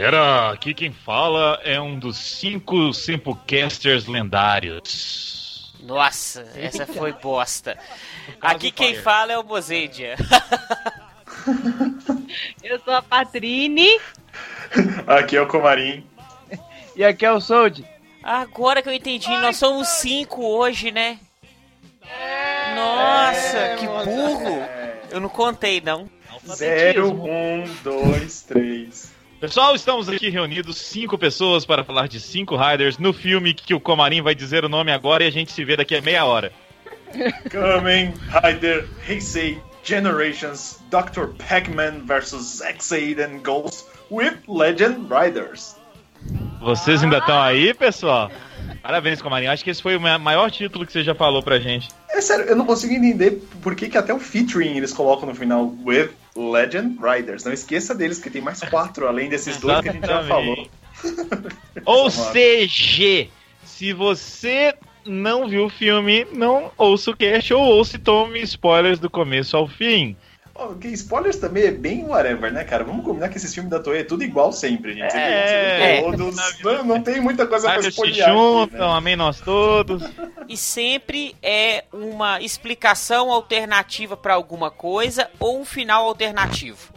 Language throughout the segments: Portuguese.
Galera, aqui quem fala é um dos cinco Simplecasters lendários. Nossa, essa foi bosta. Aqui quem fala é o Mozendia. Eu sou a Patrine. Aqui é o Comarim. E aqui é o Sold. Agora que eu entendi, nós somos cinco hoje, né? Nossa, que burro! Eu não contei, não. Zero, um, dois, três. Pessoal, estamos aqui reunidos, cinco pessoas, para falar de cinco Riders no filme que o Comarim vai dizer o nome agora e a gente se vê daqui a meia hora. Kamen Rider Heisei Generations Dr. Pac-Man vs. X-Aid and Ghost with Legend Riders. Vocês ainda estão aí, pessoal? Parabéns, Comarim. Acho que esse foi o ma- maior título que você já falou pra gente. É sério, eu não consigo entender por que, que até o featuring eles colocam no final with Legend Riders. Não esqueça deles, que tem mais quatro, além desses dois que a gente já falou. Ou seja, se você não viu o filme, não ouça o cast ou ouça e tome spoilers do começo ao fim. Ok, spoilers também é bem whatever, né, cara? Vamos combinar que esses filmes da Toei é tudo igual sempre, gente. Viu? É. viu todos. Não, não tem muita coisa pra Riders se spoiler. juntam, né? amém nós todos. E sempre é uma explicação alternativa pra alguma coisa ou um final alternativo.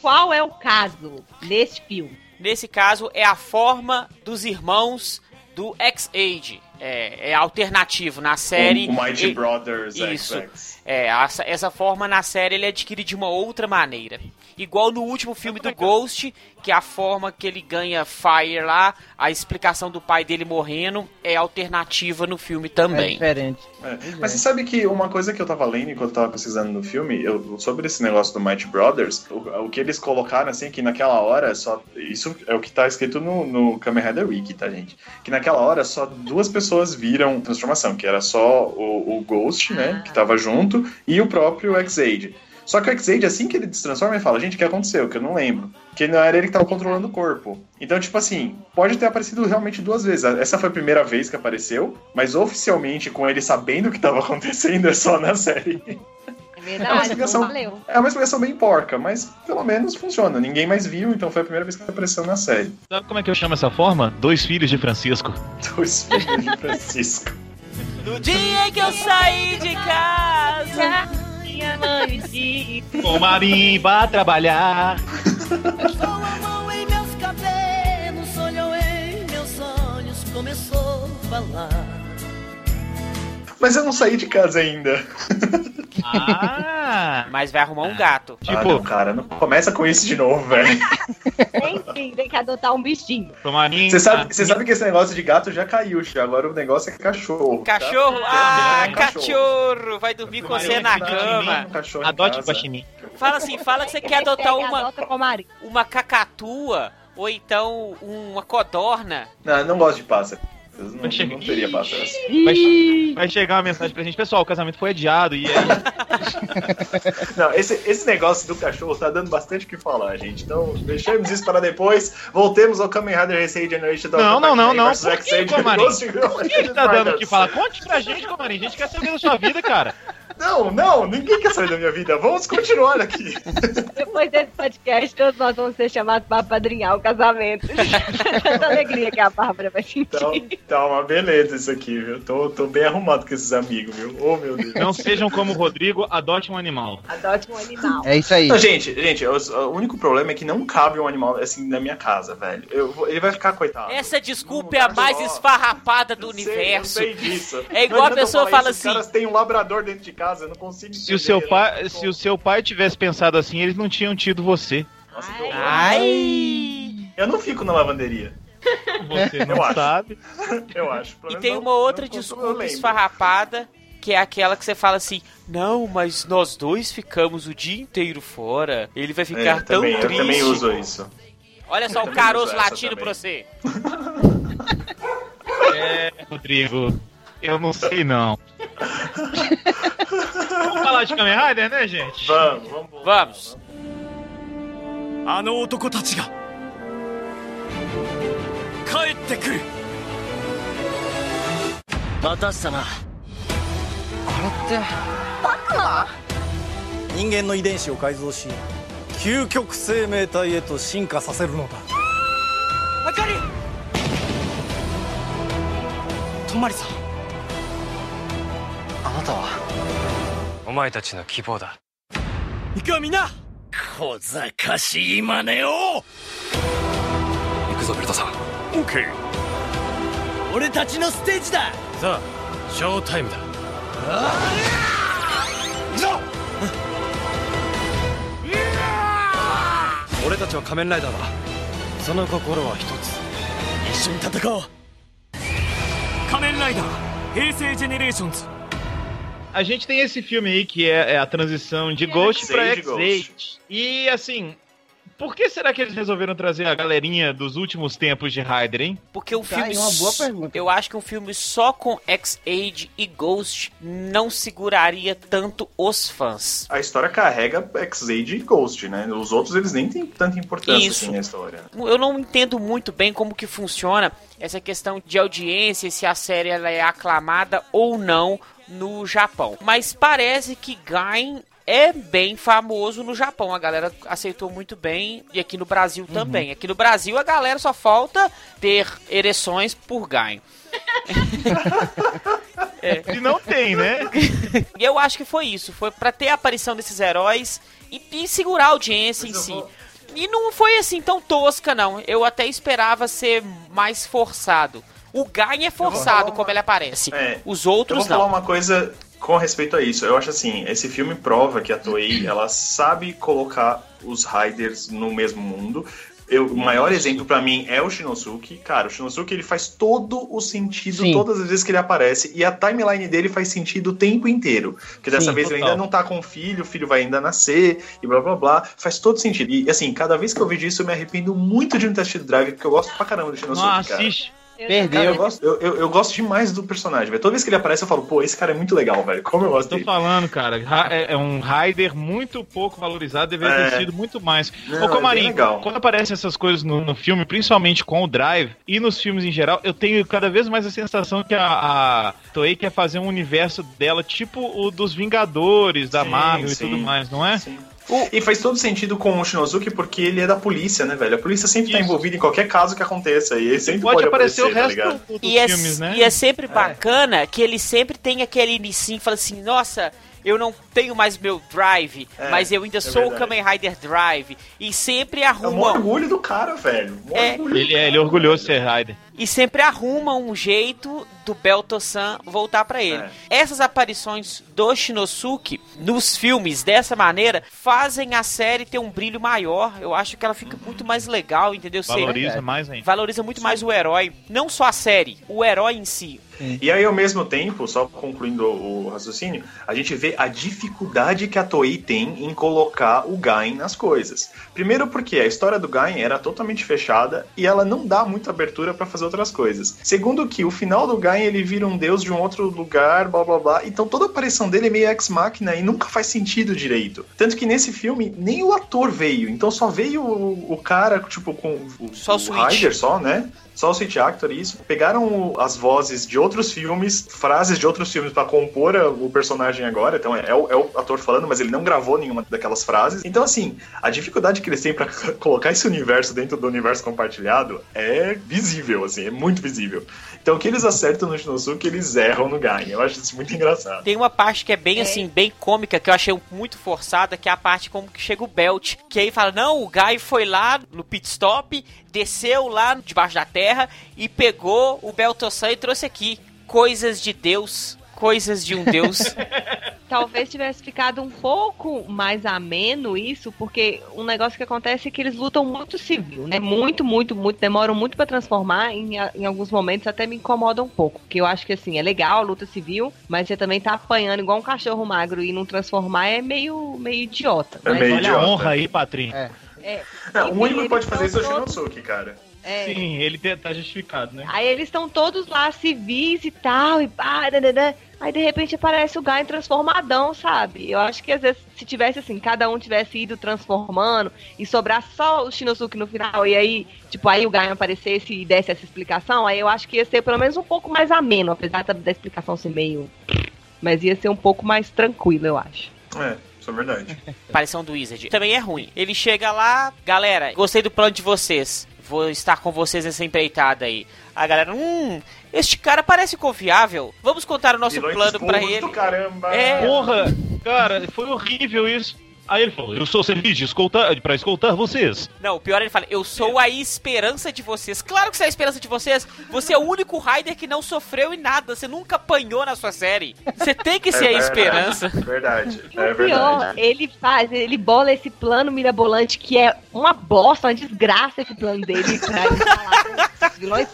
Qual é o caso neste filme? Nesse caso, é a forma dos irmãos do X-Age. É, é alternativo na série. O Mighty Brothers Isso. XX. É, essa, essa forma na série ele adquire de uma outra maneira. Igual no último filme do Ghost, que a forma que ele ganha Fire lá, a explicação do pai dele morrendo é alternativa no filme É também. diferente. É. Mas você sabe que uma coisa que eu tava lendo enquanto eu tava pesquisando no filme, eu- sobre esse negócio do Mighty Brothers, o, o que eles colocaram assim, que naquela hora só. Isso é o que tá escrito no, no Kamen Rider Wiki, tá, gente? Que naquela hora só duas pessoas viram transformação, que era só o, o Ghost, né? Que tava junto, e o próprio X-Aid. Só que o X-Aid, assim que ele se transforma, ele fala, gente, o que aconteceu? Que eu não lembro. Que não era ele que tava controlando o corpo. Então, tipo assim, pode ter aparecido realmente duas vezes. Essa foi a primeira vez que apareceu, mas oficialmente, com ele sabendo o que tava acontecendo, é só na série. É É uma verdade, explicação-. É uma explicação bem porca, mas pelo menos funciona. Ninguém mais viu, então foi a primeira vez que apareceu na série. Sabe como é que eu chamo essa forma? Dois filhos de Francisco. Dois filhos de Francisco. No dia que eu saí de casa. Minha mãe disse. Comarim, vá trabalhar. Colocou a mão em meus cabelos, olhou em meus olhos, começou a falar. Mas eu não saí de casa ainda. Ah! Mas vai arrumar um gato. ah, Tipo, não, cara, não começa com isso de novo, velho. Enfim, tem que adotar um bichinho. Comarim. Você sabe, você sabe que esse negócio de gato já caiu, já. Agora o negócio é cachorro. tá? Cachorro? Ah, É, cachorro! Vai dormir com você na Tá, cama. um cachorro Adote o guaxinim. Fala assim, fala que você quer adotar uma, uma cacatua ou então uma codorna. Não, eu não gosto de pássaro. Não, Vai chegar- não teria pássaros. Vai, vai chegar uma mensagem pra gente. Pessoal, o casamento foi adiado e aí... Não, esse, esse negócio do cachorro tá dando bastante o que falar, gente. Então, deixemos isso para depois. Voltemos ao Kamen Rider Recei Generation Dr. Não, não, não, não. Por que, Comarim? Por que que tá dando o que falar? Conte pra gente, Comarim. A gente quer saber da sua vida, cara. Não, não, ninguém quer saber da minha vida. Vamos continuar aqui. Depois desse podcast, todos nós vamos ser chamados para padrinhar o casamento. Tanta alegria que a Bárbara vai sentir. Então, tá uma beleza isso aqui, viu? Tô, tô bem arrumado com esses amigos, viu? Oh, meu Deus. Não sejam como o Rodrigo, adote um animal. Adote um animal. É isso aí. Não, gente, gente, o, o único problema é que não cabe um animal assim na minha casa, velho. Eu vou- ele vai ficar coitado. Essa desculpa é a mais esfarrapada do Eu sei, universo. eu sei disso. É igual Não a pessoa falar fala isso, assim- Os caras têm um labrador dentro de casa, eu não consigo Se o seu né? pai, se o seu pai tivesse pensado assim, eles não tinham tido você. Nossa, que horror. Ai! Eu não fico na lavanderia, Você não Eu acho. sabe. eu acho. E tem não- uma outra eu desculpa esfarrapada, que é aquela que você fala assim: Não, mas nós dois ficamos o dia inteiro fora. Ele vai É, ficar tão também, triste. Eu também uso isso. Olha só o também caroço latindo pra você. É, Rodrigo, eu não sei não. Vamos falar de Kamen Rider, né, gente? Vamos, vamos. Vamos. あの男たちが。帰ってくる。待たしたなこれって。人間の遺伝子を改造し究極生命体へと進化させるのだ。あかり泊まりさん。あなたは？お前たちの希望だ。行くわみんな。小賢しい真似を。行くぞベルトさん。オッケー。俺たちのステージだ。さあショータイムだ。俺たちは仮面ライダーだ。その心は一つ。一緒に戦おう。仮面ライダー平成ジェネレーションズ A gente tem esse filme aí que é, é a transição de Ghost pra X-Aid X-Aid. E assim, por que será que eles resolveram trazer a galerinha dos últimos tempos de Ryder, hein? Porque o Tá filme. aí uma boa pergunta. Eu acho que um filme só com X-Age e Ghost não seguraria tanto os fãs. A história carrega X-Aid e Ghost, né? Os outros eles nem têm tanta importância Isso. assim na história. Eu não entendo muito bem como que funciona essa questão de audiência, se a série ela é aclamada ou não no Japão. Mas parece que Gain é bem famoso no Japão. A galera aceitou muito bem e aqui no Brasil também. Aqui no Brasil a galera só falta ter ereções por Gain. E não tem, né? E eu acho que foi isso. Foi pra ter a aparição desses heróis e, e segurar a audiência em Mas si. vou- E não foi assim tão tosca, não. Eu até esperava ser mais forçado. O Gain é forçado, falar como uma- ele aparece. É, Os Eu outros vou falar não. uma coisa com respeito a isso. Eu acho assim, esse filme prova que a Toei, ela sabe colocar os Riders no mesmo mundo. Eu, o maior exemplo pra mim é o Shinosuke. Cara, o Shinosuke ele faz todo o sentido Sim. todas as vezes que ele aparece e a timeline dele faz sentido o tempo inteiro. Porque dessa Sim, vez ele total. ainda não tá com o filho, o filho vai ainda nascer e blá blá blá. Faz todo sentido. E assim, cada vez que eu vejo isso eu me arrependo muito de não ter assistido Drive, porque eu gosto pra caramba do Shinosuke, Não cara. Assiste. Eu Cara, eu Perdeu. gosto, eu, eu, eu gosto demais do personagem, velho. Toda vez que ele aparece, eu falo, pô, esse cara é muito legal, velho. Como eu gosto Tô dele. falando, cara. Ra- É é um Rider muito pouco valorizado, deveria É. ter sido muito mais. Não, Ô, é Comarim, legal. quando aparecem essas coisas no, no filme, principalmente com o Drive e nos filmes em geral, eu tenho cada vez mais a sensação que a, a Toei quer fazer um universo dela, tipo o dos Vingadores, da Sim, Marvel e sim. tudo mais, não é? Sim. E faz todo sentido com o Shinosuke porque ele é da polícia, né, velho? A polícia sempre tá Isso. envolvida em qualquer caso que aconteça e ele sempre Pode, pode, aparecer o tá resto ligado? do- dos E é, filmes, né? e é sempre bacana que ele sempre tem aquele inicinho que fala assim, nossa, eu não tenho mais meu drive, É, mas eu ainda é sou o verdade. Kamen Rider Drive. E sempre É o maior arruma. orgulho do cara, velho. O É. Ele do é, ele é cara, orgulhoso de velho. ser Rider. E sempre arruma um jeito do Belto-san voltar pra ele. É. Essas aparições do Shinosuke nos filmes dessa maneira fazem a série ter um brilho maior. Eu acho que ela fica muito mais legal, entendeu? Você Valoriza mais ainda. valoriza muito mais o herói, não só a série, o herói em si. E aí, ao mesmo tempo, só concluindo o raciocínio, a gente vê a dificuldade que a Toei tem em colocar o Gain nas coisas. Primeiro porque a história do Gain era totalmente fechada e ela não dá muita abertura pra fazer outras coisas. Segundo que o final do Gain ele vira um deus de um outro lugar, blá blá blá. Então toda a aparição dele é meio ex-máquina e nunca faz sentido direito. Tanto que nesse filme nem o ator veio, então só veio o, o cara, tipo, com o, Só o o. Ryder só, né? Só o Switch Actor, isso. Pegaram as vozes de outros filmes, frases de outros filmes pra compor o personagem agora. Então é, é o, é o ator falando, mas ele não gravou nenhuma daquelas frases. Então, assim, a dificuldade que eles têm pra colocar esse universo dentro do universo compartilhado é visível, assim, é muito visível. Então, o que eles acertam no Shinosuke, eles erram no Gain. Eu acho isso muito engraçado. Tem uma parte que é bem É. assim, bem cômica, que eu achei muito forçada, que é a parte como que chega o Belt. Que aí fala, não, o Guy foi lá no pit stop, desceu lá debaixo da terra e pegou o Beltossan e trouxe aqui. Coisas de Deus, coisas de um Deus. Talvez tivesse ficado um pouco mais ameno isso, porque um negócio que acontece é que eles lutam muito civil, né? Muito, muito, muito, demoram muito pra transformar, em, em alguns momentos até me incomoda um pouco, porque eu acho que assim, é legal a luta civil, mas você também tá apanhando igual um cachorro magro e não transformar é meio, meio idiota. É mas meio Olha idiota. a honra aí, Patrinho. É, É, o único que pode fazer isso é o Shinosuke, cara. É, Sim, ele tá justificado, né? Aí eles estão todos lá civis e tal, e pá, dadadã. Aí de repente aparece o Guy transformadão, sabe? Eu acho que às vezes se tivesse assim, cada um tivesse ido transformando e sobrar só o Shinosuke no final, e aí, tipo, aí o Guy aparecesse e desse essa explicação, aí eu acho que ia ser pelo menos um pouco mais ameno, apesar da, da explicação ser meio. Mas ia ser um pouco mais tranquilo, eu acho. É. Isso é verdade. aparição do Wizard. Também é ruim. Ele chega lá, galera, gostei do plano de vocês. Vou estar com vocês nessa empreitada aí. A galera, hum, este cara parece confiável. Vamos contar o nosso Vilões plano pra burros ele. caramba. É. Porra, cara, foi horrível isso. Aí ele falou, eu sou serviço de escoltar, pra escoltar vocês. Não, o pior é ele fala, eu sou a esperança de vocês. Claro que você é a esperança de vocês. Você é o único Raider que não sofreu em nada. Você nunca apanhou na sua série. Você tem que ser a verdade, esperança. Verdade. É o pior, verdade. ele faz, ele bola esse plano mirabolante que é uma bosta, uma desgraça esse plano dele pra vilões.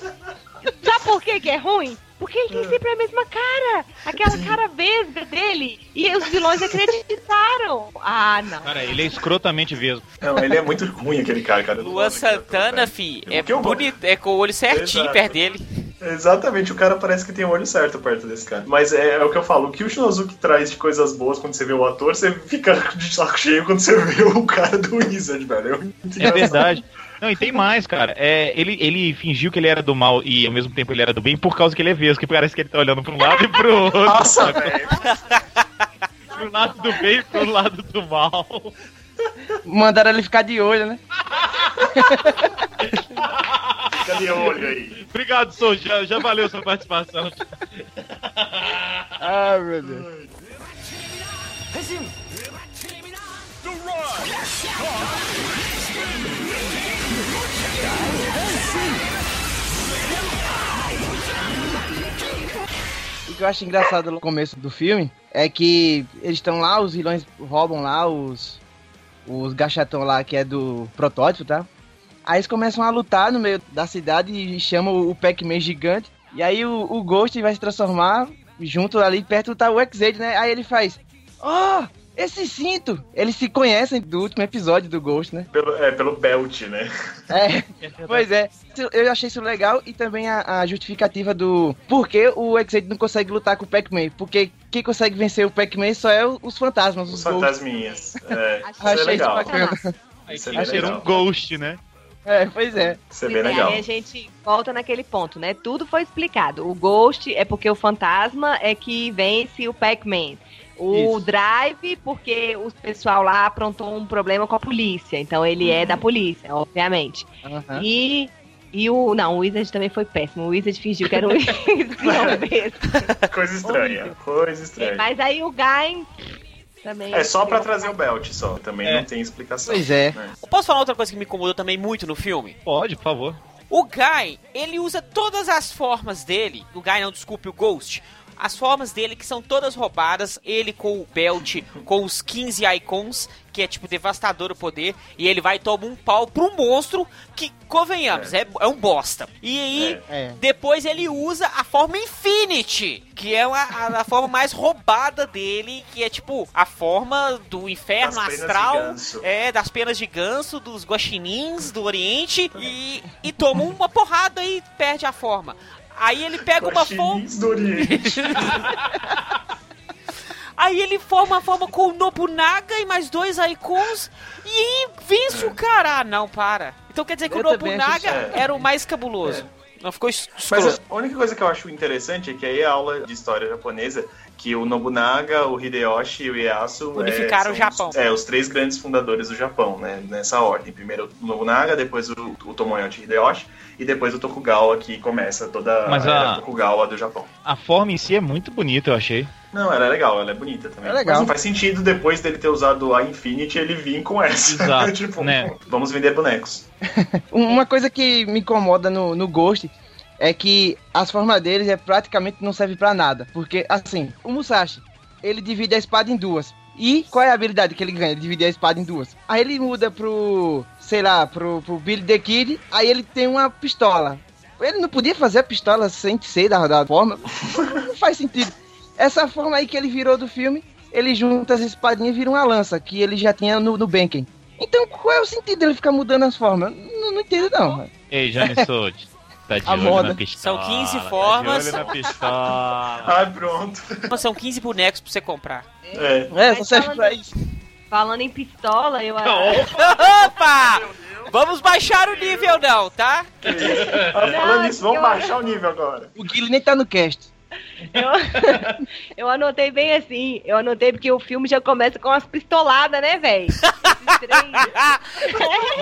Sabe por que que é ruim? Porque ele tem sempre a mesma cara, aquela cara vesga dele, e os vilões acreditaram. Ah, não. Cara, ele é escrotamente vesgo. Não, ele é muito ruim, aquele cara, cara. Luan Santana, fi, O é bonito, é com o olho certinho Exato. perto dele. Exatamente, o cara parece que tem o olho certo perto desse cara. Mas é, é o que eu falo, o que o Shinozuki traz de coisas boas quando você vê o ator, você fica de saco cheio quando você vê o cara do Wizard, velho. É engraçado. verdade. Não, e tem mais, cara. É, ele, ele fingiu que ele era do mal e ao mesmo tempo ele era do bem por causa que ele é vesgo, que parece que ele tá olhando pra um lado e pro outro. Nossa, velho. pro lado do bem e pro lado do mal. Mandaram ele ficar de olho, né? Fica de olho aí. Obrigado, Sou, já, já valeu sua participação. Ah, meu Deus. O que eu acho engraçado no começo do filme é que eles estão lá, os vilões roubam lá os os gachatão lá que é do protótipo, tá? Aí eles começam a lutar no meio da cidade e chamam o Pac-Man gigante. E aí o, o Ghost vai se transformar junto ali perto tá o X-Aid, né? Aí ele faz: "Oh, esse cinto!" Eles se conhecem do último episódio do Ghost, né? Pelo, é, pelo belt, né? É, pois é. Eu achei isso legal e também a, a justificativa do por que o X-Aid não consegue lutar com o Pac-Man. Porque quem consegue vencer o Pac-Man só é os fantasmas, os, Os Ghosts. fantasminhas. É, Achei isso é Achei isso legal. bacana. Isso é Achei um legal. ghost, né? É, pois é. Isso é bem legal. Aí a gente volta naquele ponto, né? Tudo foi explicado. O Ghost é porque o fantasma é que vence o Pac-Man. O Isso. Drive, porque o pessoal lá aprontou um problema com a polícia. Então ele é da polícia, obviamente. Aham. E, e o. Não, o Wizard também foi péssimo. O Wizard fingiu que era um mesmo. Coisa estranha. Coisa estranha. Mas aí o Guy também. É só pra trazer o belt, só. Também É. não tem explicação. Pois é. né? Posso falar outra coisa que me incomodou também muito no filme? Pode, por favor. O Guy, ele usa todas as formas dele. O Guy não, desculpe, o Ghost. As formas dele que são todas roubadas. Ele com o belt, com os 15 icons, que é tipo devastador o poder. E ele vai e toma um pau pro monstro que, convenhamos, é, é um bosta. E aí, É. depois ele usa a forma Infinity, que é uma- a, a forma mais roubada dele, que é tipo a forma do inferno Das astral. É, das penas de ganso, dos guaxinins do Oriente. E, e toma uma porrada e perde a forma. Aí ele pega uma forma. Guaxinins do Oriente. Aí ele forma a forma com o Nobunaga e mais dois icons. E vence o cara. Ah, não, para. Então quer dizer que Eu o Nobunaga era o mais cabuloso. Não ficou es- Mas a única coisa que eu acho interessante é que aí a aula de história japonesa, que o Nobunaga, o Hideyoshi e o Ieyasu Unificaram é, o Japão. Os, é, os três grandes fundadores do Japão, né? Nessa ordem. Primeiro o Nobunaga, depois o, o Hideyoshi e depois o Tokugawa, que começa toda Mas a a- era Tokugawa do Japão. A forma em si é muito bonita, eu achei. Não, ela é legal, ela é bonita também. É legal. Mas não faz sentido depois dele ter usado a Infinity ele vir com essa. Exato, tipo, né? vamos vender bonecos. Um- Uma coisa que me incomoda no, no Ghost é que as formas deles é praticamente não serve pra nada. Porque, assim, o Musashi, ele divide a espada em duas. E qual é a habilidade que ele ganha? Ele divide a espada em duas. Aí ele muda pro, sei lá, pro, pro Billy the Kid, aí ele tem uma pistola. Ele não podia fazer a pistola sem ser da, da forma? Não faz sentido. Essa forma aí que ele virou do filme, ele junta as espadinhas e vira uma lança, que ele já tinha no, no Benken. Então qual é o sentido dele ficar mudando as formas? Não, não entendo não. Ei, Jane Sold. Tá de A olho moda. na pistola. São 15 tá formas. De olho na pistola. Ah, pronto. São 15 bonecos pra você comprar. É. É, só serve pra isso. Falando em pistola, eu Opa! Vamos baixar o nível não, tá? Falando Não, nisso, vamos eu- baixar o nível agora. O Guilherme nem tá no cast. Eu, eu anotei bem assim. Eu anotei porque o filme já começa com umas pistoladas, né, velho?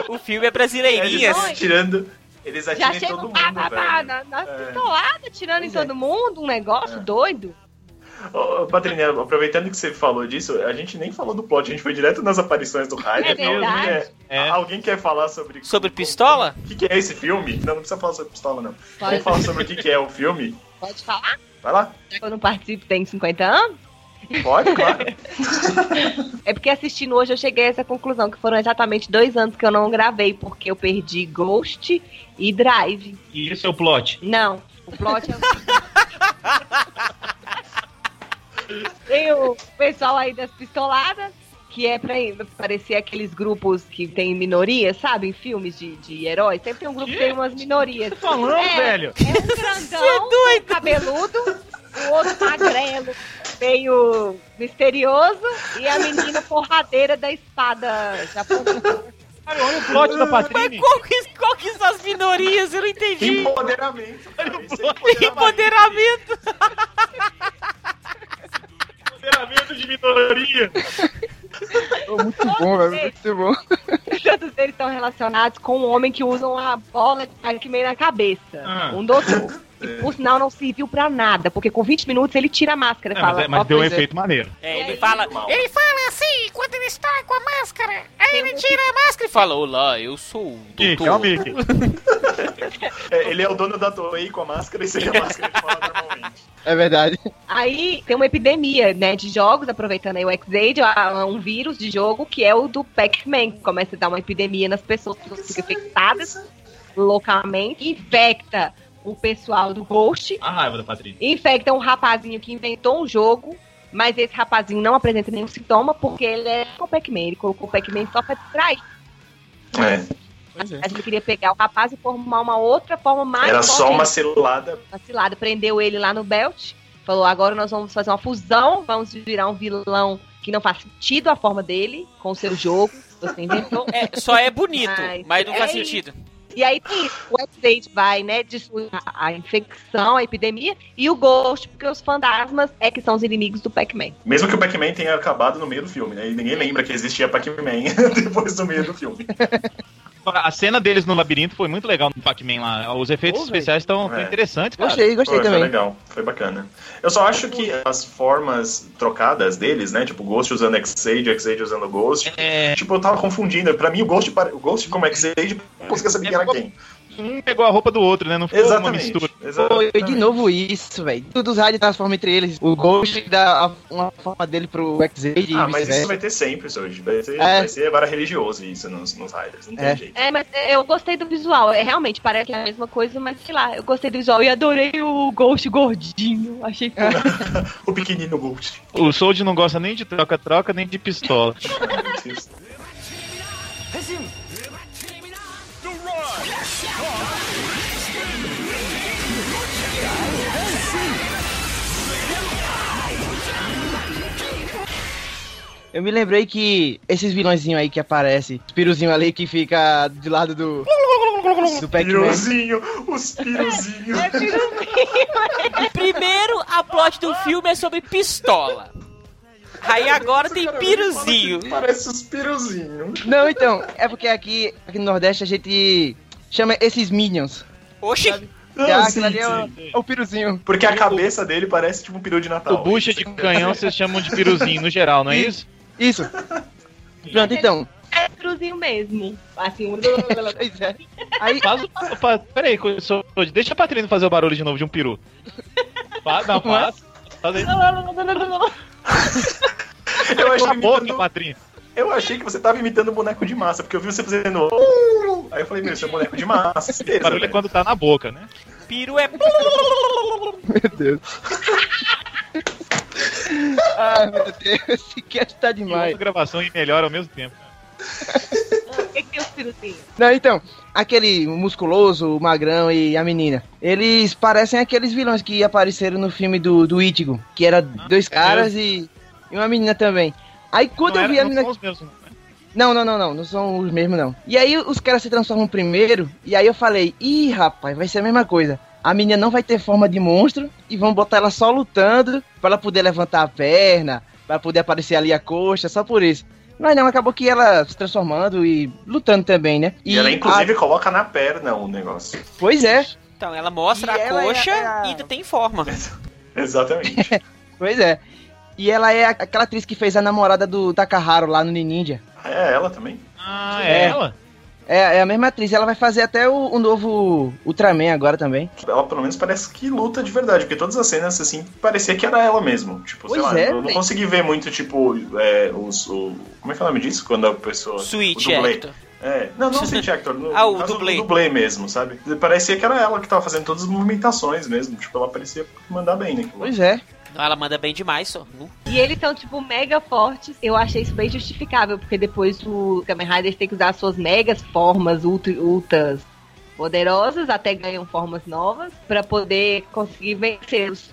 o filme é brasileirinhas. Eles tirando. Eles Já atiram em chega todo pá, mundo, pá, pá, velho. na, nas É. pistoladas, tirando em todo mundo, um negócio doido. Ô, ô, Patrícia, aproveitando que você falou disso, a gente nem falou do plot, a gente foi direto nas aparições do Ryder. É verdade. Alguém, quer, alguém quer falar sobre. Sobre pistola? O que, que é esse filme? Não, não precisa falar sobre pistola, não. Pode. Vamos falar sobre o que, que é o filme? Pode falar? Vai lá. Eu não participo tem 50 anos? Pode, claro. É porque assistindo hoje eu cheguei a essa conclusão, que foram exatamente dois anos que eu não gravei, porque eu perdi Ghost e Drive. E esse é o plot. Não, o plot é o Tem o pessoal aí das pistoladas, que é pra parecer aqueles grupos que tem minorias, sabe? Em filmes de, de heróis. Sempre tem um grupo que tem umas minorias. falando, é, velho? É um grandão, um cabeludo, o outro magrelo, meio misterioso, e a menina porradeira da espada japonesa. Cara, olha o plot da Mas Patrícia. qual que, qual que são as minorias? Eu não entendi. Empoderamento. cara, é Empoderamento. Empoderamento de minoria. Muito bom, velho. Muito bom. Todos eles estão relacionados com um homem que usa uma bola de Pac-Man na cabeça. Ah. Um doutor. E por sinal não serviu pra nada, porque com 20 minutos ele tira a máscara e É, fala. mas, é- mas "Ó, deu um é." efeito maneiro. É, ele fala. Ele fala assim enquanto ele está com a máscara. Aí ele tira a máscara e fala: Olá, eu sou o Mickey, doutor. é o Mickey. É, ele é o dono da Toei com a máscara e sem a máscara ele fala normalmente. É verdade. Aí tem uma epidemia, né, de jogos, aproveitando aí o X-Aid, um vírus de jogo que é o do Pac-Man. que Começa a dar uma epidemia nas pessoas, as pessoas ficam infectadas localmente, infecta o pessoal do Ghost, A raiva da Patrícia. infecta um rapazinho que inventou um jogo, mas esse rapazinho não apresenta nenhum sintoma porque ele é com o Pac-Man. Ele colocou o Pac-Man só pra distrair. É, é. Mas ele queria pegar o rapaz e formar uma outra forma mais era só uma cilada. vacilada, prendeu ele lá no Belt, falou: agora nós vamos fazer uma fusão, vamos virar um vilão que não faz sentido a forma dele com o seu jogo você inventou. É, só é bonito, Mas mas não faz é sentido. E aí tem isso, o X-Aid vai, né, destruir a, a infecção, a epidemia, e o Ghost, porque os fantasmas é que são os inimigos do Pac-Man. Mesmo que o Pac-Man tenha acabado no meio do filme, né? E ninguém lembra que existia Pac-Man depois do meio do filme. A cena deles no labirinto foi muito legal no Pac-Man lá. Os efeitos velho. especiais estão É. interessantes, cara. Gostei, gostei Foi, foi também. legal, foi bacana. Eu só acho que as formas trocadas deles, né? Tipo, Ghost usando X-Aid, X-Aid usando Ghost. É, Tipo, eu tava confundindo. Pra mim, o Ghost, o Ghost como X-Aid, não conseguia saber quem era quem. Um pegou a roupa do outro, né? Não foi uma Exatamente. mistura. Pô, exatamente. e de novo isso, velho. Tudo os rádios transformam entre eles. O Ghost dá a- uma forma dele pro X-Aid e Ah, mas isso vai ter sempre, hoje. Vai ser, É. vai ser agora religioso isso nos, nos Riders, não tem É. jeito. É, mas eu gostei do visual. É realmente parece que é a mesma coisa, mas sei lá, eu gostei do visual e adorei o Ghost gordinho. Achei fofo. o pequenino Ghost. O Sold não gosta nem de troca-troca, nem de pistola. Eu me lembrei que esses vilõezinhos aí que aparecem, os piruzinhos ali que fica do lado do. do. Piruzinho, os piruzinhos. Primeiro, a plot do filme é sobre pistola. Aí agora tem piruzinho. Parece os piruzinhos. Não, então, é porque aqui, aqui no Nordeste a gente chama esses Minions. Oxi, Ah, sim, ali é o, é o piruzinho. Porque a cabeça dele parece tipo um peru de Natal. O bucha de canhão vocês chamam de piruzinho no geral, não é isso? Isso. Pronto, então. É cruzinho mesmo. Assim, um... Pois é. Aí, Faz o. pa- Peraí, deixa a Patrícia fazer o barulho de novo de um peru. Faz, não, faz. Faz aí. Eu achei, a boca, imitando, Patrícia. eu achei que você tava imitando boneco de massa, porque eu vi você fazendo. Aí eu falei, meu, isso é boneco de massa. O Certeza, barulho é velho. quando tá na boca, né? piru é. meu Deus. Ai, meu Deus, esse cast tá E demais. outra gravação e melhor ao mesmo tempo. O que, que os piruzinhos? Não, então, aquele musculoso, o magrão e a menina, eles parecem aqueles vilões que apareceram no filme do, do Itigo, que era dois caras e, e uma menina também. Aí quando não eu era- vi a não menina. são os mesmos, né? Não, não, não, não, não são os mesmos não. E aí os caras se transformam primeiro, e aí eu falei, ih, rapaz, vai ser a mesma coisa. A menina não vai ter forma de monstro e vão botar ela só lutando pra ela poder levantar a perna, pra poder aparecer ali a coxa, só por isso. Mas não, acabou que ela se transformando e lutando também, né? E, ela, inclusive, coloca na perna o negócio. Pois é, Então, ela mostra E a ela é- coxa é a- e ainda tem forma. Exatamente. pois é. E ela é aquela atriz que fez a namorada do Takaharo lá no Ninja. é ela também. Ah, É. é ela? É, é a mesma atriz, ela vai fazer até o, o novo Ultraman agora também. Ela pelo menos parece que luta de verdade, porque todas as cenas, assim, parecia que era ela mesmo. Tipo, sei Pois lá, é, eu não consegui ver muito, tipo, é, os. O, como é que é o nome disso? Quando a pessoa. Switch o dublê. Actor. É, não, não Switch Actor, no, Ah, o dublê. dublê mesmo, sabe? Parecia que era ela que tava fazendo todas as movimentações mesmo. Tipo, ela parecia mandar bem, né? Pois é. Ela manda bem demais, só. Nu. E eles são, tipo, mega fortes. Eu achei isso bem justificável, porque depois o Kamen Rider tem que usar suas megas formas ultra, ultras poderosas, até ganham formas novas, pra poder conseguir vencê-los.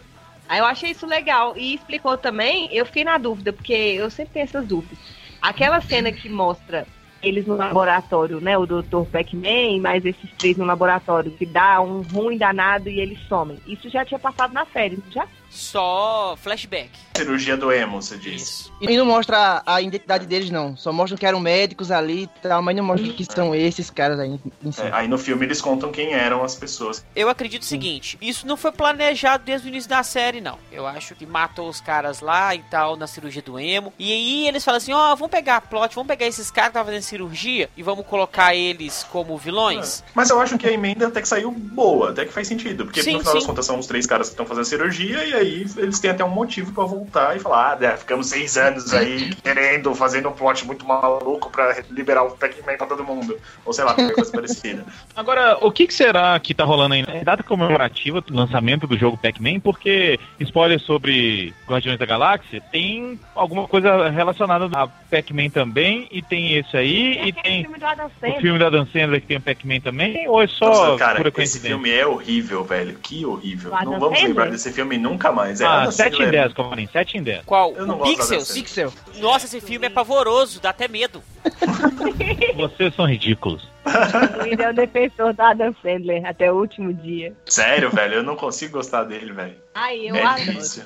Aí eu achei isso legal. E explicou também, eu fiquei na dúvida, porque eu sempre tenho essas dúvidas. Aquela cena que mostra eles no laboratório, né? O Dr. Pac-Man, mais esses três no laboratório, que dá um ruim danado e eles somem. Isso já tinha passado na série, já? Só flashback. Cirurgia do emo, você disse. Isso. E não mostra a identidade deles, não. Só mostram que eram médicos ali e tal, mas não mostra que são esses caras aí em si. É, aí no filme eles contam quem eram as pessoas. Eu acredito o seguinte, isso não foi planejado desde o início da série, não. Eu acho que matou os caras lá e tal, na cirurgia do emo. E aí eles falam assim, ó, vamos pegar a plot, vamos pegar esses caras que estavam fazendo cirurgia e vamos colocar eles como vilões. Mas eu acho que a emenda até que saiu boa, até que faz sentido. Porque Sim, no final das sim. contas são os três caras que estão fazendo cirurgia e aí eles têm até um motivo pra voltar e falar: ah, né, ficamos seis anos aí querendo, fazendo um plot muito maluco pra liberar o Pac-Man pra todo mundo. Ou sei lá, qualquer coisa parecida. Agora, o que, que será que tá rolando aí? É data comemorativa do lançamento do jogo Pac-Man, porque spoiler sobre Guardiões da Galáxia tem alguma coisa relacionada a Pac-Man também, e tem esse aí, e tem filme do Adam o filme da Dan Sandler que tem o Pac-Man também, ou é só Nossa, cara, pura esse filme é horrível, velho. Que horrível. O Adam Não vamos Sandler? lembrar desse filme nunca mais. É Ah, Adam 7 em Sandler. 10, Comarim, 7 em 10. Qual? Eu não o da Pixels? Pixel. Nossa, esse filme é pavoroso, dá até medo. Vocês são ridículos. O Luiz é o defensor do Adam Sandler até o último dia. Sério, velho, eu não consigo gostar dele, velho. Ai, eu É adoro. difícil.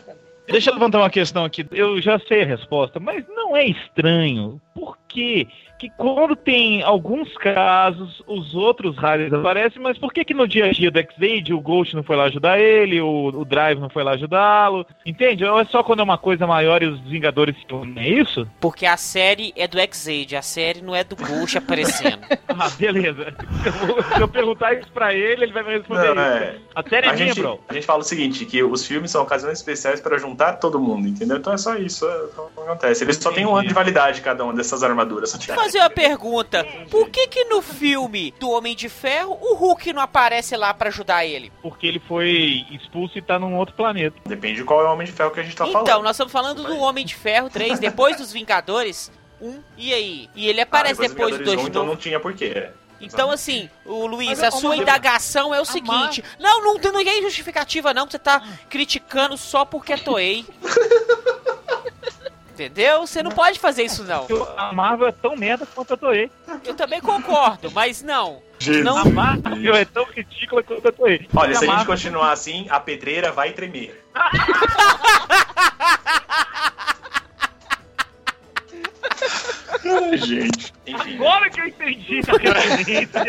Deixa eu levantar uma questão aqui. Eu já sei a resposta, mas não é estranho. Por quê? Que quando tem alguns casos, os outros Riders aparecem, mas por que que no dia a dia do X-Aid o Ghost não foi lá ajudar ele, o, o Drive não foi lá ajudá-lo? Entende? Ou é só quando é uma coisa maior e os Vingadores se unem, é isso? Porque a série é do X-Aid, a série não é do Ghost aparecendo. Ah, beleza. Eu vou- Se eu perguntar isso pra ele, ele vai me responder Não, isso. é. A série é A minha, gente, bro. a gente fala o seguinte, que os filmes são ocasiões especiais para juntar todo mundo, entendeu? Então é só isso, é só o que acontece. Eles só têm um ano de validade cada uma dessas armaduras. Eu fazer uma pergunta. Por que que no filme do Homem de Ferro o Hulk não aparece lá pra ajudar ele? Porque ele foi expulso e tá num outro planeta. Depende de qual é o Homem de Ferro que a gente tá então, falando. nós estamos falando do Homem de Ferro 3, depois dos Vingadores 1, e aí? E ele aparece Ah, depois, do Vingadores 2 um, de Então não tinha porquê. é. Então, assim, o Luiz, Mas, a sua indagação é o seguinte: não, não, não tem justificativa, não, que você tá criticando só porque é Toei. Entendeu? Você não pode fazer isso, não. A Marvel é tão merda quanto a Toei. Eu também concordo, mas não. Jesus. Não, A Marvel é tão ridícula quanto a Toei. Olha, se a gente continuar assim, a pedreira vai tremer. Ai, gente. Enfim. Agora que eu entendi a referência.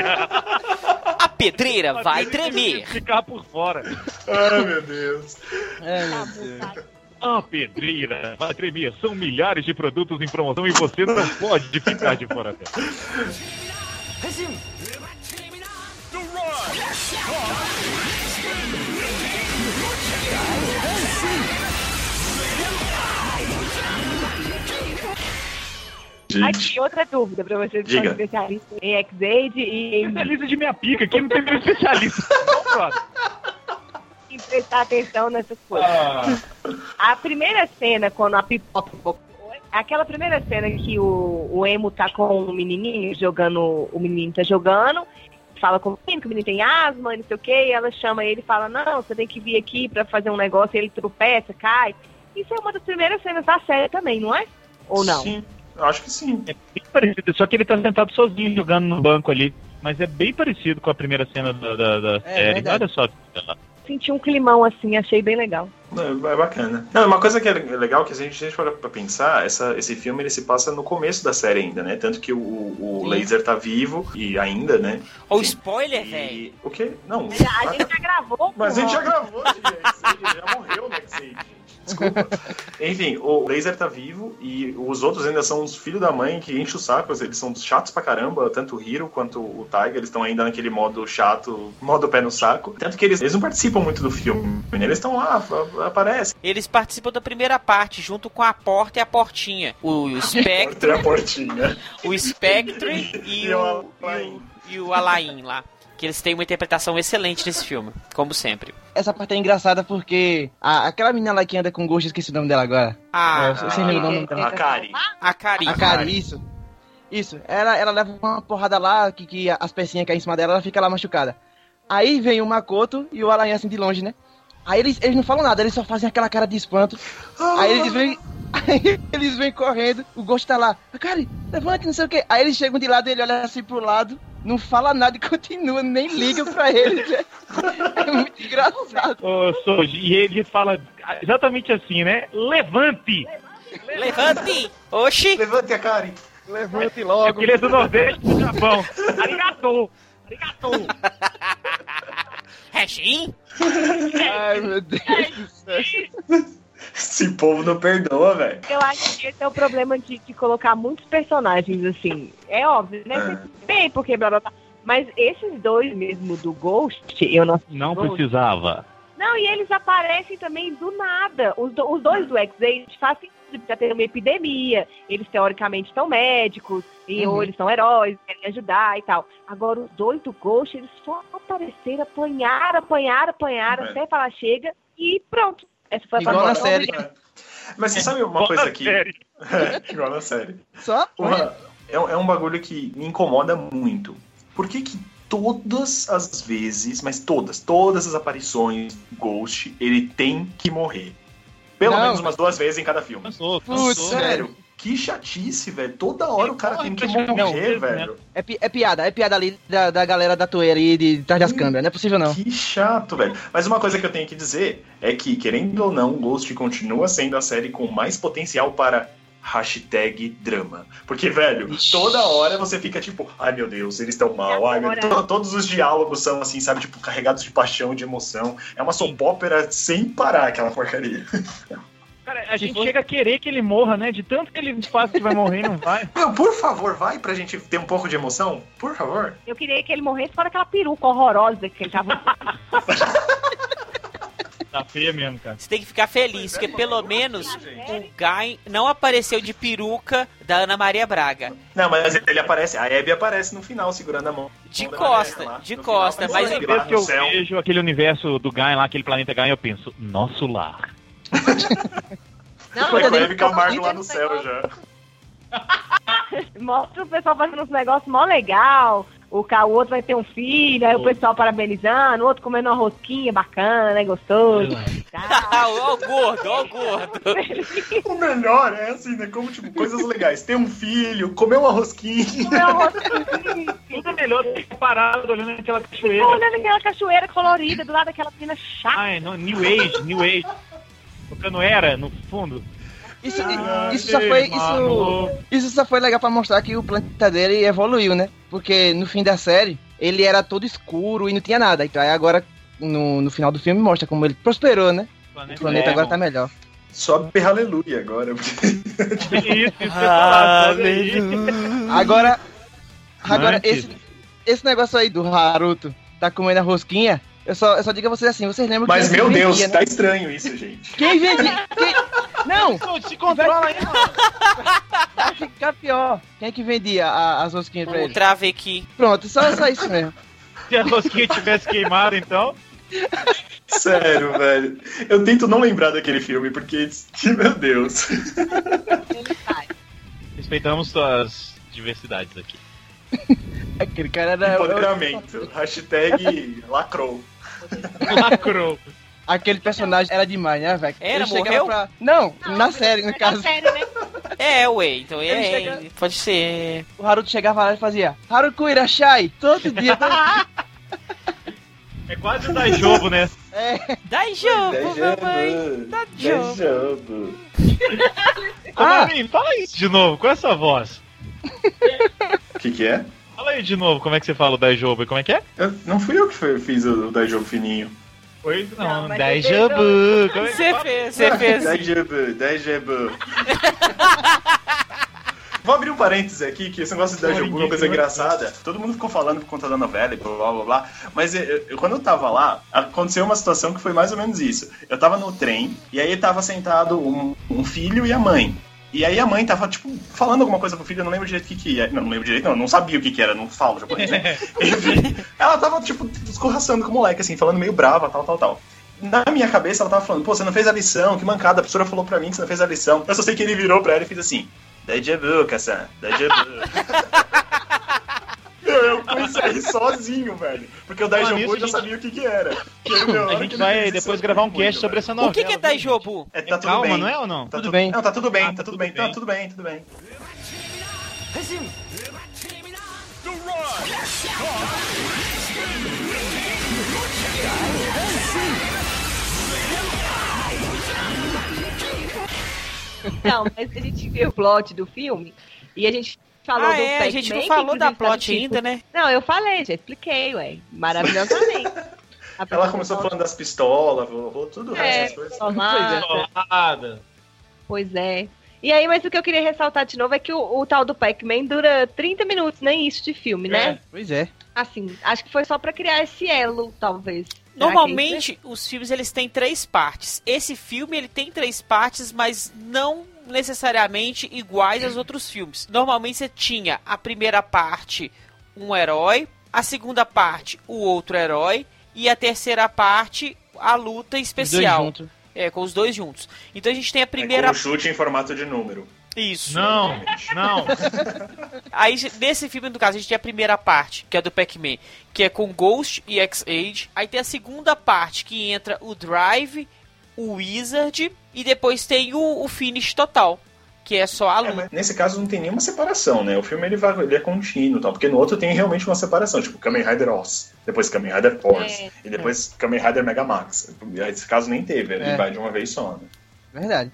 a pedreira vai tremer. Ficar por fora. Ai, meu Deus. É, meu Deus. A pedreira vai tremer. São milhares de produtos em promoção e você não pode ficar de fora dela. Aqui, outra dúvida pra vocês que são Diga. especialistas em X-Aid e em, Especialista de minha pica, aqui não tem nenhum especialista. Não, brother. Prestar atenção nessas coisas. A primeira cena, quando a pipoca. Aquela primeira cena que o, o Emo tá com o menininho jogando. O menino tá jogando, fala com o menino que o menino tem asma, não sei o que, e ela chama ele e fala: Não, você tem que vir aqui pra fazer um negócio, e ele tropeça, cai. Isso é uma das primeiras cenas da série também, não é? Ou não? Sim, eu acho que sim. É bem parecido, só que ele tá sentado sozinho jogando no banco ali. mas é bem parecido com a primeira cena da, da, da série. verdade. Olha só. Senti um climão assim, achei bem legal. É, é bacana. Não, uma coisa que é legal que se a gente, a for pra pensar, essa, esse filme ele se passa no começo da série ainda, né? Tanto que o, o Laser tá vivo e ainda, né? Ou spoiler, velho. E o quê? Não. A gente já gravou. Mas a gente já gravou, gente. Ele já morreu, né? você- Desculpa. Enfim, o Laser tá vivo e os outros ainda são os filhos da mãe que enchem o saco. Eles são chatos pra caramba, tanto o Hiro quanto o Tiger. Eles estão ainda naquele modo chato, modo pé no saco. Tanto que eles, eles não participam muito do filme. né? Eles estão lá, aparecem. Eles participam da primeira parte, junto com a porta e a portinha. O Spectre, a portinha. o Spectre e E o o, e Alain. o, e o Alain lá. Que eles têm uma interpretação excelente nesse filme, como sempre. Essa parte é engraçada porque a- aquela menina lá que anda com gosto, esqueci o nome dela agora. Ah, É, você o nome dela? A Kari. a Cari. A Kari, isso. Isso, ela, ela leva uma porrada lá, que, que as pecinhas caem em cima dela, ela fica lá machucada. Aí vem o Makoto e o Aranha assim de longe, né? Aí eles, eles não falam nada, eles só fazem aquela cara de espanto. Aí eles vêm. Aí eles vêm correndo, o Ghost tá lá. Kari, levante, não sei o que. Aí eles chegam de lado ele olha assim pro lado, não fala nada e continua, nem liga pra eles. né? É muito engraçado. Ô, Soji, e ele fala exatamente assim, né? Levante! Levante! Oxi! Levante a Kari. Levante É logo. porque ele é do Nordeste do Japão. Arigato! Arigato! Regin? Ai, meu Deus do céu. Esse povo não perdoa, velho. Eu acho que esse é o problema de, de colocar muitos personagens assim. É óbvio, né? É. Bem, porque blá blá blá. Mas esses dois mesmo do Ghost, eu não Não Ghost. precisava. Não, e eles aparecem também do nada. Os, do- os dois do X-Aid fazem já tem uma epidemia. Eles teoricamente são médicos, e Uhum. ou eles são heróis, querem ajudar e tal. Agora, os dois do Ghost, eles só apareceram, apanharam, apanharam, apanharam, É. até falar chega e pronto. Essa foi a Igual na série. Mas você sabe uma coisa. É, igual na série. Só? Uma- é, é um bagulho que me incomoda muito. Por que que todas as vezes, mas todas, todas as aparições do Ghost, ele tem que morrer? Pelo Não. menos umas duas vezes em cada filme. Cansou, Putz. Sério, que chatice, velho. Toda hora o cara tem que morrer, velho. É, é piada, é piada ali da, da galera da toeira aí de, trás das câmeras. Não é possível, não. Que chato, velho. Mas uma coisa que eu tenho que dizer é que, querendo ou não, Ghost continua sendo a série com mais potencial para hashtag drama. Porque, velho, Ixi. toda hora você fica tipo, ai meu Deus, eles estão mal. Ai, meu... to- Todos os diálogos são assim, sabe, tipo, carregados de paixão, de emoção. É uma soap opera sem parar aquela porcaria. Cara, a Se gente for- chega a querer que ele morra, né? De tanto que ele faz que vai morrer não vai. Meu, por favor, vai pra gente ter um pouco de emoção? Por favor. Eu queria que ele morresse fora aquela peruca horrorosa que ele tava. Tá feia mesmo, cara. Você tem que ficar feliz, porque pelo menos o Guy não apareceu de peruca da Ana Maria Braga. Não, mas ele aparece, a Abby aparece no final segurando a mão. De costa, lá. de costa, final, mas ele vez lá que eu vejo aquele universo do Gaia lá, aquele planeta Gaia, eu penso, nosso lar. Não, Foi eu- com a Abby Camargo lá no céu já. Mostra o pessoal fazendo uns negócios mó legal. O, ca- o outro vai ter um filho, aí o pessoal parabenizando, o outro comendo uma rosquinha bacana, é gostoso. Ó o gordo, ó o gordo. O melhor é assim, né? Como, tipo, coisas legais. Ter um filho, comer uma rosquinha. Comer uma rosquinha. Tudo é melhor do que parado olhando aquela cachoeira. Olhando aquela cachoeira colorida do lado daquela menina chata. Ai, não, New Age, New Age. Tocando era no fundo. Isso, Ah, isso só foi. Isso, isso só foi legal pra mostrar que o planeta dele evoluiu, né? Porque no fim da série, ele era todo escuro e não tinha nada. Então aí agora, no, no final do filme, mostra como ele prosperou, né? O planeta agora tá melhor. Sobe aleluia agora. Isso, isso aí. Agora. Agora, Antes. esse, esse negócio aí do Haruto tá comendo a rosquinha, eu só, eu só digo a vocês assim, vocês lembram Mas, que meu vendia, Deus, né? tá estranho isso, gente. Quem vendia? Quem... Não! Se controla aí, mano. Vai ficar pior. Quem é que vendia a- as rosquinhas pra O ele? Travequi. Pronto, só, só isso mesmo. Se a rosquinha tivesse queimado, então. Sério, velho. Eu tento não lembrar daquele filme, porque, meu Deus. Respeitamos suas diversidades aqui. Aquele cara era. Empoderamento. Hashtag lacrou. Lacrou. Aquele personagem era demais, né, velho? Era, Ele chegava morreu? Pra... Não, na série, no caso. Na série, né? É, ué, então Ele é, chega- pode ser. O Haruto chegava lá e fazia Haruku Irashai, todo dia. todo dia. É quase o Daijobo, né? É. Dá jogo, mamãe. Dá jogo. jogo. Ah. Fala isso de novo, com essa voz. O que que é? Fala aí de novo, como é que você fala o Daijobo? Como é que é? Eu- não fui eu que fiz o, o Daijobu fininho. Pois Não, não, é que Você fala? fez, você fez. Daijobu, Daijobu. Vou abrir um parênteses aqui, que esse negócio de Daijobu é uma coisa engraçada. Todo mundo ficou falando por conta da novela e blá blá blá blá. Mas eu- eu- quando eu tava lá, aconteceu uma situação que foi mais ou menos isso. Eu tava no trem, e aí tava sentado um, um filho e a mãe. E aí a mãe tava, tipo, falando alguma coisa pro filho, eu não lembro direito o que que é. Não, não lembro direito, não, eu não sabia o que que era, não falo japonês, né? Enfim, ela tava, tipo, escorraçando com o moleque, assim, falando meio brava, tal, tal, tal. Na minha cabeça, ela tava falando, pô, você não fez a lição, que mancada, a professora falou pra mim que você não fez a lição. Eu só sei que ele virou pra ela e fez assim, Daijabu, Kassan, Daijabu. Rir sozinho, velho. Porque o eu já gente- sabia o que que era. A gente vai depois gravar um cast sobre essa novela. O que, que é? Daijobu? É, tá tudo Calma, bem. não é ou não? Tá Tudo tu- bem. Não, tá tudo bem, Ah, tá tá tudo tudo bem, tá bem. tudo bem, tudo bem. Não, mas a gente viu o plot do filme e a gente falou Ah, do é, a gente não falou da tava, plot tipo- ainda, né? Não, eu falei, já expliquei, ué. Maravilhosamente. A Ela começou falando das pistolas, falou tudo o resto É, das coisas. tomada, Solada. pois é. E aí, mas o que eu queria ressaltar de novo é que o, o tal do Pac-Man dura 30 minutos, nem isso de filme, né? Pois é. Assim, acho que foi só pra criar esse elo, talvez. Que é Normalmente, os filmes eles têm três partes. Esse filme ele tem três partes, mas não necessariamente iguais aos outros filmes. Normalmente você tinha a primeira parte um herói, a segunda parte o outro herói e a terceira parte a luta Os dois especial. juntos. É, com os dois juntos. Então a gente tem a É primeira como chute em formato de número. isso. Não, não. Aí, nesse filme, no caso, a gente tem a primeira parte, que é do Pac-Man, que é com Ghost e X-Age. Aí tem a segunda parte, que entra o Drive, o Wizard, e depois tem o, o Finish total, que é só a É, luta. mas nesse caso não tem nenhuma separação, né? O filme ele, vai, ele é contínuo e tal, porque no outro tem realmente uma separação, tipo Kamen Rider Oz, depois Kamen Rider Force, É. e depois Kamen Rider Mega Max. Nesse caso nem teve, ele É. vai de uma vez só, né? Verdade.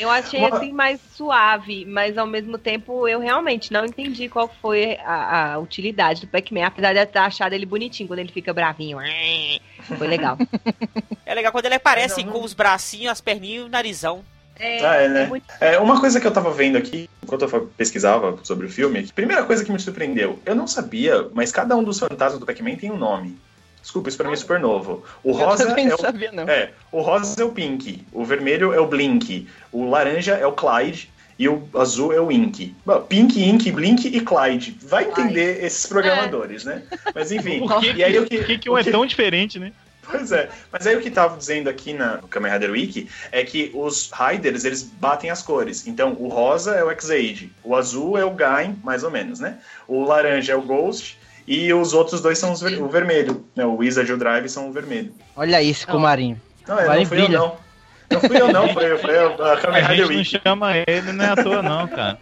Eu achei Uma- assim mais suave, mas ao mesmo tempo eu realmente não entendi qual foi a, a utilidade do Pac-Man, apesar de eu ter achado ele bonitinho quando ele fica bravinho. Foi legal. É legal quando ele aparece É, não, com os bracinhos, as perninhas e o narizão. É, Ah, é, né? muito- É, uma coisa que eu tava vendo aqui, enquanto eu pesquisava sobre o filme, primeira coisa que me surpreendeu, eu não sabia, mas cada um dos fantasmas do Pac-Man tem um nome. Desculpa, isso pra mim é super novo. O rosa é o sabia. É, o rosa é o Pink, o vermelho é o Blink, o laranja é o Clyde e o azul é o Ink. Bom, Pink, Ink, Blink e Clyde. Vai entender esses programadores, né? Mas enfim. Por que, e aí o que, que, que, que o um é que- tão diferente, né? Pois é. Mas aí o que tava dizendo aqui na Kamen Rider Wiki é que os Riders, eles batem as cores. Então, o rosa é o X-Aid, o azul é o Gain, mais ou menos, né? O laranja é o Ghost e os outros dois são os ver- o vermelho. Né? O Wizard e o Drive são o vermelho. Olha isso, Comarinho. Não, é, não fui eu não. Não fui eu não, foi, foi a Kamen A Rider gente não chama ele, não é à toa, não, cara.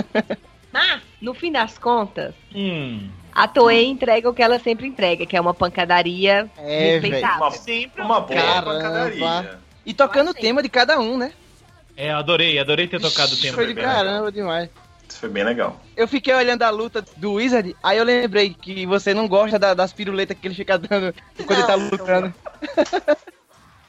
Mas, no fim das contas, Hum. a Toei entrega o que ela sempre entrega, que é uma pancadaria É, respeitável. Uma, sempre uma boa Caramba. pancadaria. E tocando o tema de cada um, né? É, adorei, adorei ter tocado o Ixi, tema. Foi de caramba demais. Isso foi bem legal. Eu fiquei olhando a luta do Wizard, aí eu lembrei que você não gosta da- das piruletas que ele fica dando quando ele tá lutando.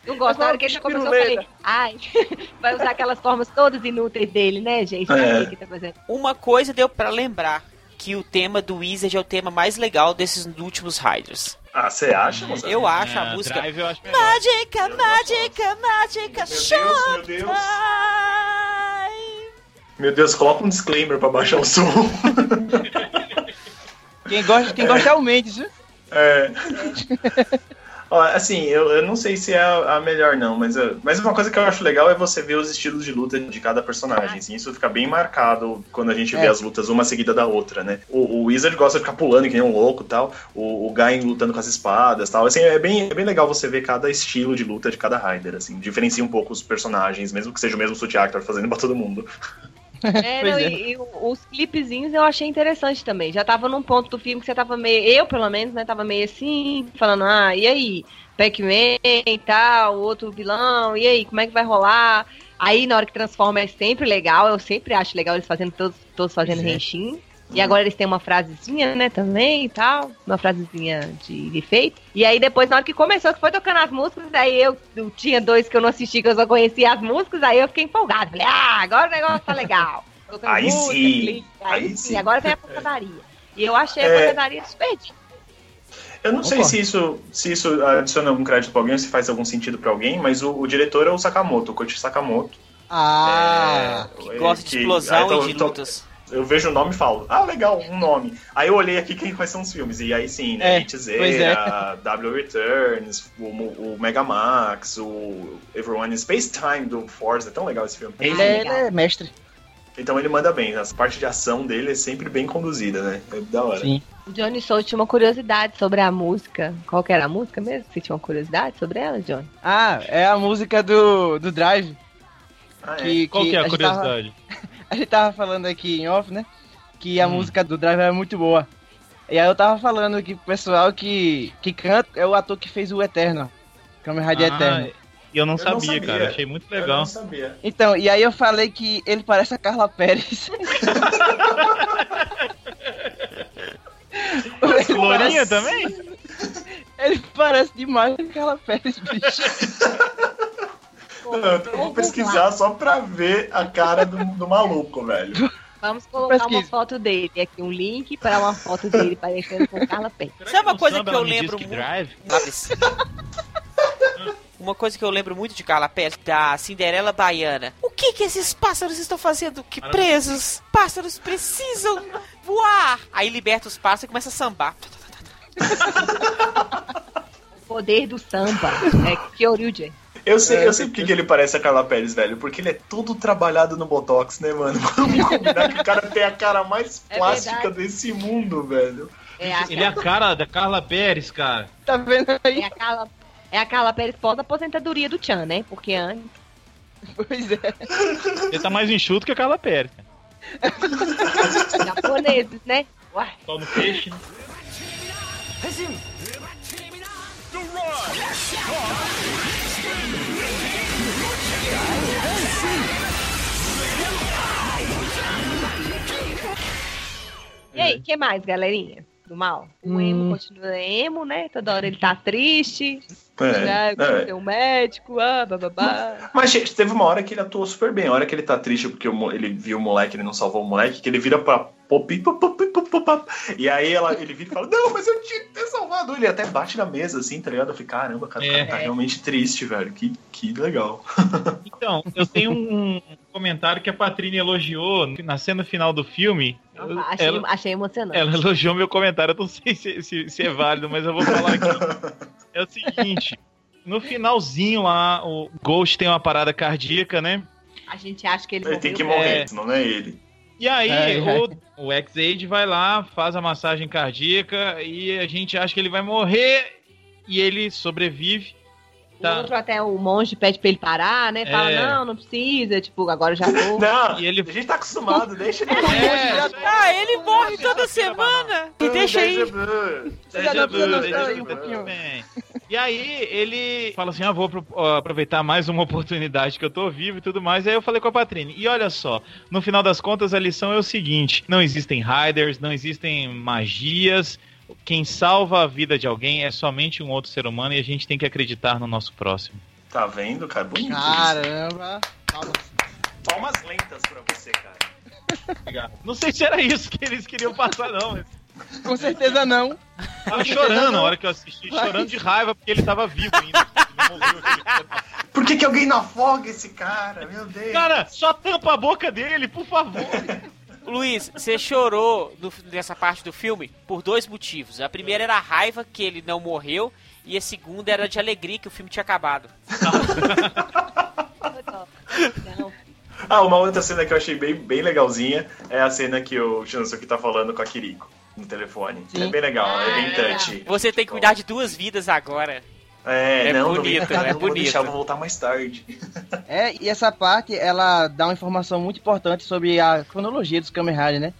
Eu gosto, na hora que ele já começou, eu falei, ai, vai usar aquelas formas todas inúteis dele, né, gente? É. que tá fazendo? Uma coisa deu pra lembrar, que o tema do Wizard é o tema mais legal desses últimos Riders. Ah, você acha, moça? Eu acho a É, música... Drive eu acho melhor. Mágica, mágica, mágica, Meu Deus, meu Deus. Meu Deus, coloca um disclaimer pra baixar o som. Quem gosta, quem gosta é o Mendes, viu? É. Assim, eu, eu não sei se é a, a melhor, não, mas, eu- mas uma coisa que eu acho legal é você ver os estilos de luta de cada personagem. Assim, isso fica bem marcado quando a gente vê É. as lutas uma seguida da outra, né? O, o Wizard gosta de ficar pulando que nem um louco e tal. O, o Guy lutando com as espadas tal. Assim, é bem, é bem legal você ver cada estilo de luta de cada Rider, assim. Diferencia um pouco os personagens, mesmo que seja o mesmo Suit Actor fazendo pra todo mundo. É, não, é. E, e os clipezinhos eu achei interessante também. Já tava num ponto do filme que você tava meio. Eu, pelo menos, né? Tava meio assim, falando, ah, e aí? Pac-Man e tal, outro vilão, e aí, como é que vai rolar? Aí na hora que transforma é sempre legal, eu sempre acho legal eles fazendo todos, todos fazendo é. renshin. E agora eles têm uma frasezinha, né, também e tal. Uma frasezinha de, efeito. E aí depois, na hora que começou, que foi tocando as músicas, aí eu, eu tinha dois que eu não assisti, que eu só conhecia as músicas, aí eu fiquei empolgado. Falei, ah, agora o negócio tá legal. Tocando Aí música, sim, clipe, aí, aí sim, sim. agora vem a pancadaria. E eu achei a É. pancadaria desperdida. Eu não sei Concordo. se isso, se isso adiciona algum crédito pra alguém ou se faz algum sentido pra alguém, mas o, o diretor é o Sakamoto, o Koichi Sakamoto. Ah, É, Que gosta de que- explosão tô- e de lutas. Eu vejo o nome e falo, ah, legal, um nome. Aí eu olhei aqui quem, quais são os filmes, e aí sim, né? É, Hit pois é. Zera, W Returns, o, o Megamax, o Everyone in Space Time do Forza, é tão legal esse filme. ele é, ele é mestre. Então ele manda bem, a parte de ação dele é sempre bem conduzida, né? É da hora. Sim. O Johnny Soul tinha uma curiosidade sobre a música. Qual que era a música mesmo? Você tinha uma curiosidade sobre ela, Johnny? Ah, é a música do, do Drive. Ah, é. Que, Qual que é a gente tava- curiosidade? a gente tava falando aqui em off, né? Que a Hum. música do Drive é muito boa. E aí eu tava falando aqui pro pessoal que, que canta é o ator que fez o Eterno. Kamen Rider Ah, Eterno. E eu não, Eu não sabia, sabia. cara. Achei muito Eu legal. não sabia. Então, e aí eu falei que ele parece a Carla Pérez. Lourinha parece, também? ele parece demais a Carla Pérez, bicho. Não, eu vou pesquisar só pra ver a cara do, do maluco, velho. Vamos colocar uma foto dele. Aqui um link para uma foto dele parecendo com Carla Pérez. Sabe uma coisa que eu lembro muito? Uma coisa que eu lembro muito de Carla Pérez, da Cinderela Baiana. O que que esses pássaros estão fazendo? Que presos? Pássaros precisam voar! Aí liberta os pássaros e começa a sambar. O poder do samba. É Kyoryuji. Eu sei, É, eu sei porque que ele parece a Carla Pérez, velho. Porque ele é todo trabalhado no Botox, né, mano? Vamos combinar que o cara tem a cara mais É plástica verdade. desse mundo, velho. É a, Ele é a cara da Carla Pérez, cara. Tá vendo aí? é a Carla, é a Carla Pérez pós-aposentadoria do Chan, né? Porque antes. Pois é. Ele tá mais enxuto que a Carla Pérez. japoneses, né? Uai. Só no peixe, né? E aí, o que mais, galerinha? Do mal? O emo Hum. continua emo, né? Toda hora ele tá triste. É, né? é. Um médico, ah, bababá. Mas gente, teve uma hora que ele atuou super bem. A hora que ele tá triste porque ele viu o moleque, ele não salvou o moleque, que ele vira pra Pop, pop, pop, pop. E aí ela, ele vira e fala, não, mas eu tinha que ter salvado. Ele até bate na mesa, assim, tá ligado? Eu falei, caramba, cara, o cara É. tá realmente triste, velho. Que, que legal. Então, eu tenho um comentário que a Patrine elogiou na cena final do filme. Achei, Ela, achei emocionante. ela elogiou meu comentário, eu não sei se, se- se é válido, mas eu vou falar aqui. É o seguinte: no finalzinho lá, o Ghost tem uma parada cardíaca, né? A gente acha que ele, Ele tem que morrer, É. senão não é ele. E aí, É, é. o, o X-Aid vai lá, faz a massagem cardíaca e a gente acha que ele vai morrer e ele sobrevive. O Tá. outro até o monge pede pra ele parar, né? Fala, É. não, não precisa, tipo, agora já tô. Não, E ele- a gente tá acostumado, deixa ele É, Ah, ele morre toda semana! E deixa aí. E aí ele fala assim: ah, vou aproveitar mais uma oportunidade que eu tô vivo e tudo mais. Aí eu falei com a Patrine. E olha só, no final das contas a lição é o seguinte: não existem riders, não existem magias. Quem salva a vida de alguém é somente um outro ser humano e a gente tem que acreditar no nosso próximo. Tá vendo, cara? Bonito. Caramba. Palmas lentas pra você, cara. Não sei se era isso que eles queriam passar, não. Mas Com certeza não. tava chorando na hora que eu assisti, chorando de raiva porque ele tava vivo ainda. Ele não morreu, aquele- Por que, que alguém não afoga esse cara? Meu Deus. Cara, só tampa a boca dele, por favor. Luiz, você chorou no- nessa parte do filme por dois motivos. A primeira era a raiva que ele não morreu, e a segunda era de alegria que o filme tinha acabado. Ah, uma outra cena que eu achei bem, bem legalzinha é a cena que o Shinosuke tá falando com a Kiriko no telefone. Sim. É bem legal, é bem Ah, é touchy. Você tem que cuidar de duas vidas agora. É, É não, não bonito, vem- é não vou bonito. deixar, vou voltar mais tarde. É, e essa parte, ela dá uma informação muito importante sobre a cronologia dos Kamen Rider, né?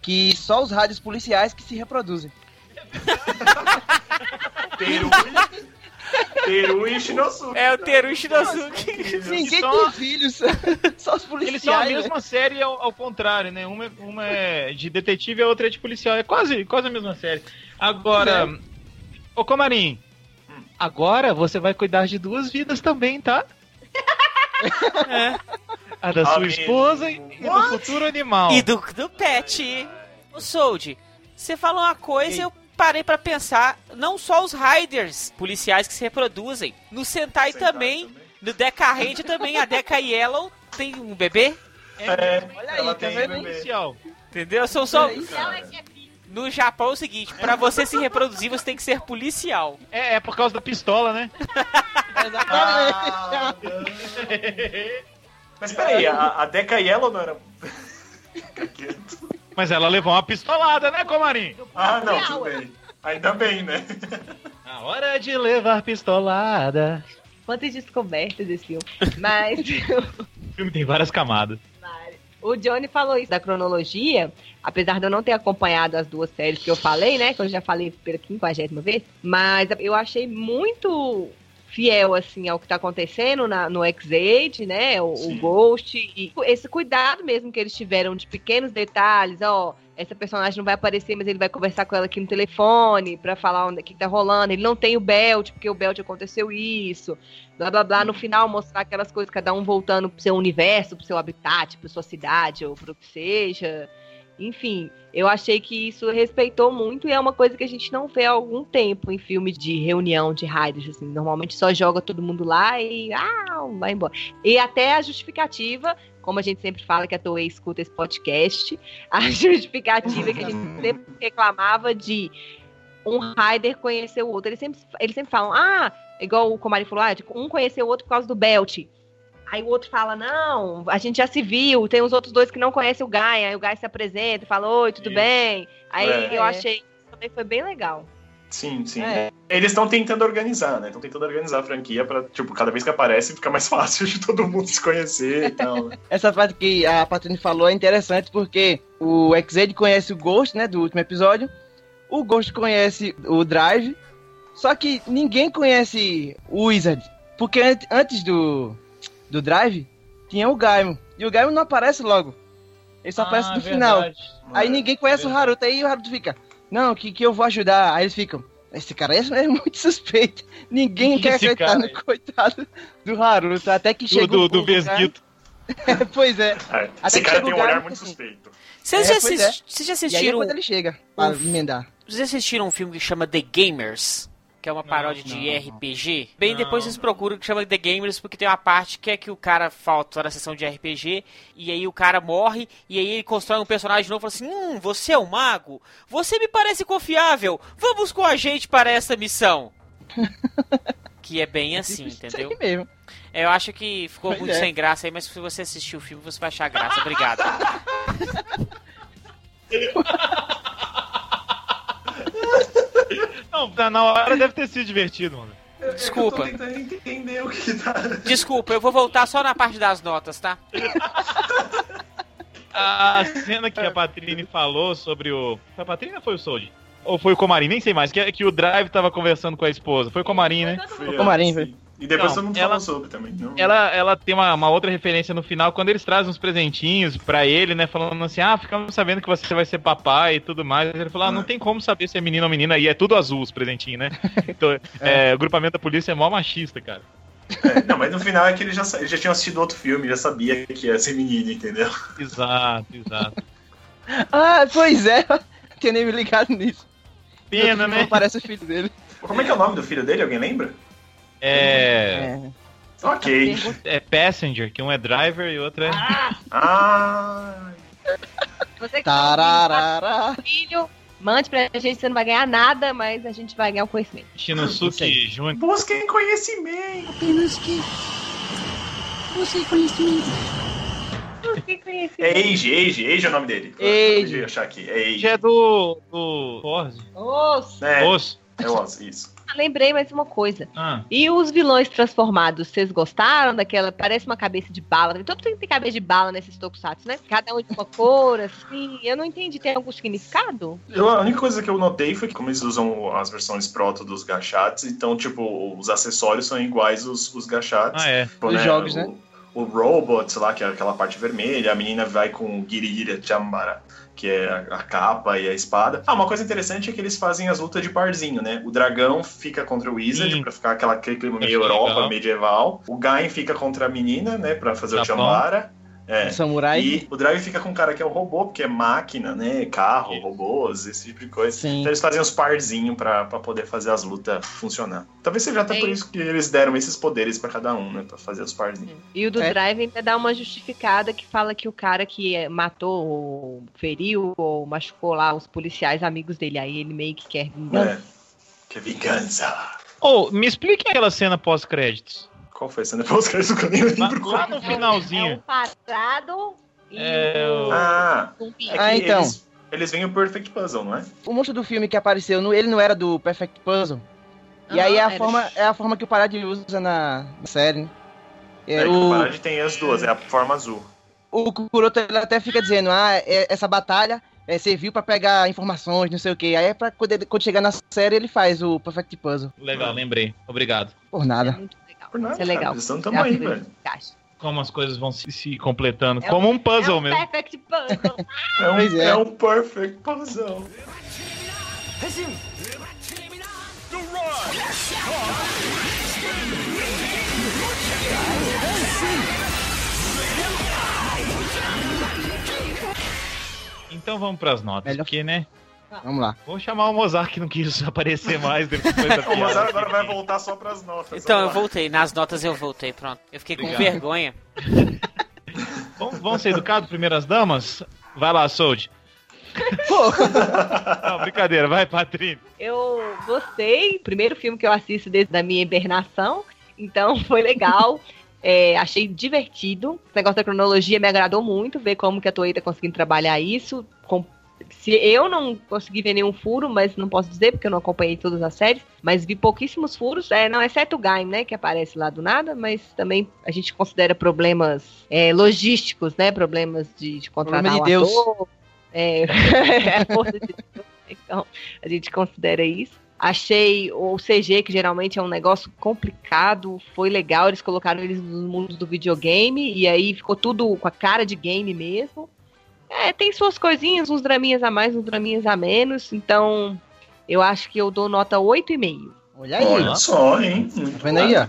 Que só os rádios policiais que se reproduzem. Teru, Teru e Shinosuke. É o Teru Shinosuke. Ninguém só- tem filhos, só os policiais. Eles são a né? mesma série ao, ao contrário, né? Uma, é- uma é de detetive e a outra é de policial. É quase, quase a mesma série. Agora, ô Comarim, agora você vai cuidar de duas vidas também, tá? A da sua esposa e do futuro animal. E do, do pet. O Sold, você falou uma coisa, eu parei pra pensar, não só os Riders policiais que se reproduzem, no Sentai, Sentai também, também. no Deca Hand também, a Deca Yellow tem um bebê, É, Olha aí, ela tá tem vendo? bebê. policial. entendeu? São só... Cara, No Japão é o seguinte, pra você se reproduzir, você tem que ser policial. É, é por causa da pistola, né? Ah, Mas peraí, a, a Deca Yellow não era. Fica quieto. Mas ela levou uma pistolada, né, Comarim? Ah, não, tudo bem. Ainda bem, né? A hora de levar pistolada. Quantas descobertas esse filme. Mas O filme tem várias camadas. O Johnny falou isso da cronologia, apesar de eu não ter acompanhado as duas séries que eu falei, né? Que eu já falei pela quinquagésima vez, mas eu achei muito fiel, assim, ao que tá acontecendo na, no X-Age, né? O, o. Ghost, e esse cuidado mesmo que eles tiveram de pequenos detalhes, ó. Essa personagem não vai aparecer, mas ele vai conversar com ela aqui no telefone pra falar onde- o que tá rolando. Ele não tem o belt, porque o belt aconteceu isso. Blá blá blá. No final, mostrar aquelas coisas, cada um voltando pro seu universo, pro seu habitat, pra sua cidade, ou pro que seja. Enfim, eu achei que isso respeitou muito e é uma coisa que a gente não vê há algum tempo em filmes de reunião de raiders. Assim. Normalmente só joga todo mundo lá e ah, vai embora. E até a justificativa, como a gente sempre fala que a Toei escuta esse podcast, a justificativa que a gente sempre reclamava de um Raider conhecer o outro. Eles sempre, eles sempre falam, ah, igual o Comari falou, ah, um conheceu o outro por causa do Belt. Aí o outro fala, não, a gente já se viu, tem os outros dois que não conhecem o Guy, aí o Guy se apresenta e fala, oi, tudo Isso. bem? Aí É. eu achei que também foi bem legal. Sim, sim. É. Eles estão tentando organizar, né? Estão tentando organizar a franquia pra, tipo, cada vez que aparece fica mais fácil de todo mundo se conhecer e tal. né? Essa parte que a Patrícia falou é interessante porque o Xed conhece o Ghost, né, do último episódio. O Ghost conhece o Drive. Só que ninguém conhece o Wizard. Porque an- antes do, do Drive, tinha o Gaimon. E o Gaimon não aparece logo. Ele só aparece no final. Aí ninguém conhece o Haruto. Aí o Haruto fica, não, que, que eu vou ajudar. Aí eles ficam, esse cara é, é muito suspeito. Ninguém Esse quer acreditar cara no é- coitado do Haruto. Até que Do, chega do, o do pulo cara. Vesguito. pois é. É, Até esse que cara chega tem um olhar Gaimon, muito assim. suspeito. Vocês É, já, pois assis- vocês já E aí é assistiram... quando ele chega pra emendar. Vocês assistiram um filme que chama The Gamers? Que é uma paródia de não, RPG? Bem, Não, depois vocês procuram que chama The Gamers, porque tem uma parte que é que o cara falta na sessão de RPG, e aí o cara morre, e aí ele constrói um personagem novo e fala assim: Hum, você é um mago? Você me parece confiável. Vamos com a gente para essa missão. que é bem assim, Isso entendeu? aí mesmo. É, Eu acho que ficou Pois muito é. sem graça aí, mas se você assistir o filme, você vai achar graça. Obrigado. Não, na- na hora deve ter sido divertido, mano. Desculpa. Eu tô tentando entender o que tá. Desculpa, eu vou voltar só na parte das notas, tá? A cena que a Patrine falou sobre o. Foi a Patrine ou foi o Sold? Ou foi o Comarim? Nem sei mais. Que, que o Drive tava conversando com a esposa. Foi o Comarim, né? Foi Comarim, ela, foi. sim. E depois Não, todo mundo ela- falou sobre também. Não... Ela, ela tem uma, uma outra referência no final, quando eles trazem uns presentinhos pra ele, né? Falando assim, ah, ficamos sabendo que você vai ser papai e tudo mais. Ele falou, ah, não É. tem como saber se é menino ou menina, e é tudo azul os presentinhos, né? Então, é, o grupamento da polícia é mó machista, cara. É, não, mas no final é que ele já, ele já tinha assistido outro filme, já sabia que ia ser menino, entendeu? Exato, exato. Ah, pois é. Tinha nem me ligado nisso. Pena, né? parece o filho dele. Como é que é o nome do filho dele? Alguém lembra? É, É. Ok. é Passenger, que um é driver e o outro é. Ah, Você que tá Tararara. ouvindo, filho, mande pra gente, você não vai ganhar nada, mas a gente vai ganhar o conhecimento. Shinosuke Júnior. Busquem conhecimento. Apenas que você conhecimento. É Age, Age, Age é o nome dele. Age. Achar aqui. É Age. Que é do. do. Forze. Nossa, É, Osso. é o Oz, isso. Lembrei mais uma coisa. Ah. E os vilões transformados, vocês gostaram daquela? Parece uma cabeça de bala. Todo mundo tem cabeça de bala nesses tokusatsu, né? Cada um de uma cor, assim. Eu não entendi. Tem algum significado? Eu- a única coisa que eu notei foi que como eles usam as versões proto dos gachats, então, tipo, os acessórios são iguais os, os gachats. Ah, é. Tipo, Os jogos, o, né? O robot, sei lá, que é aquela parte vermelha, a menina vai com Girira Chambara, que é a, capa e a espada. Ah, uma coisa interessante é que eles fazem as lutas de parzinho, né? O dragão fica contra o Wizard, Sim. pra ficar aquela, aquele clima meio Europa, legal. medieval. O Gain fica contra a menina, né? Pra fazer o Chambara. É. O samurai. E o Drive fica com um cara que é o robô, porque é máquina, né? Carro, robôs, esse tipo de coisa. Sim. Então eles fazem os parzinhos pra, pra poder fazer as lutas funcionar. Talvez seja até É por isso. que eles deram esses poderes pra cada um, né? Pra fazer os parzinhos. E o do É. Drive ainda dá uma justificada que fala que o cara que eh, matou, ou feriu ou machucou lá os policiais amigos dele. Aí ele meio que quer vingança. É. Que vingança! Ô, me explique aquela cena pós-créditos. Qual foi a cena pós-crédito que eu nem lembro? lá no É um finalzinho. parado e É, o... Ah, um é que Ah, então. eles, eles veem o Perfect Puzzle, não é? O monstro do filme que apareceu, no- ele não era do Perfect Puzzle. E Aham, aí é a, era. forma, é a forma que o Parad usa na, na série, né? É, É, que o, o Parade tem as duas, é a forma azul. o Kuroto ele até fica dizendo, ah, é- essa batalha é, serviu pra pegar informações, não sei o que. Aí é pra quando, quando chegar na série ele faz o Perfect Puzzle. Legal, lembrei. Obrigado. Por É nada. muito legal. Por nada, Isso é legal. cara, eles estão tamo É a aí, velho. Como as coisas vão se, se completando. É como um puzzle é um mesmo. Perfect Puzzle. É um, é. é um Perfect Puzzle. Então vamos pras notas. Melhor- Porque, né? Vamos lá. Vou chamar o Mozart que não quis aparecer mais depois da O Mozart agora vai voltar só pras notas. Então, eu voltei. Nas notas eu voltei, pronto. Eu fiquei com Obrigado. vergonha. Vamos, vamos ser educados, primeiras damas? Vai lá, Sold. Não, brincadeira, vai, Patrícia. Eu gostei. Primeiro filme que eu assisto desde a minha hibernação. Então foi legal. É, achei divertido. O negócio da cronologia me agradou muito. Ver como que a Toei tá conseguindo trabalhar isso. Com- se eu não consegui ver nenhum furo, mas não posso dizer porque eu não acompanhei todas as séries, mas vi pouquíssimos furos, é, não, exceto o Gaim, né, que aparece lá do nada, mas também a gente considera problemas é, logísticos, né, problemas de, de contratar Problema de Deus. ator, é, é a força de Deus, então a gente considera isso. Achei o CG, que geralmente é um negócio complicado, foi legal, eles colocaram eles no mundo do videogame, e aí ficou tudo com a cara de game mesmo. É, tem suas coisinhas, uns draminhas a mais, uns draminhas a menos, então eu acho que eu dou nota 8,5. Olha aí. Olha só, hein? Tá vendo aí, ó?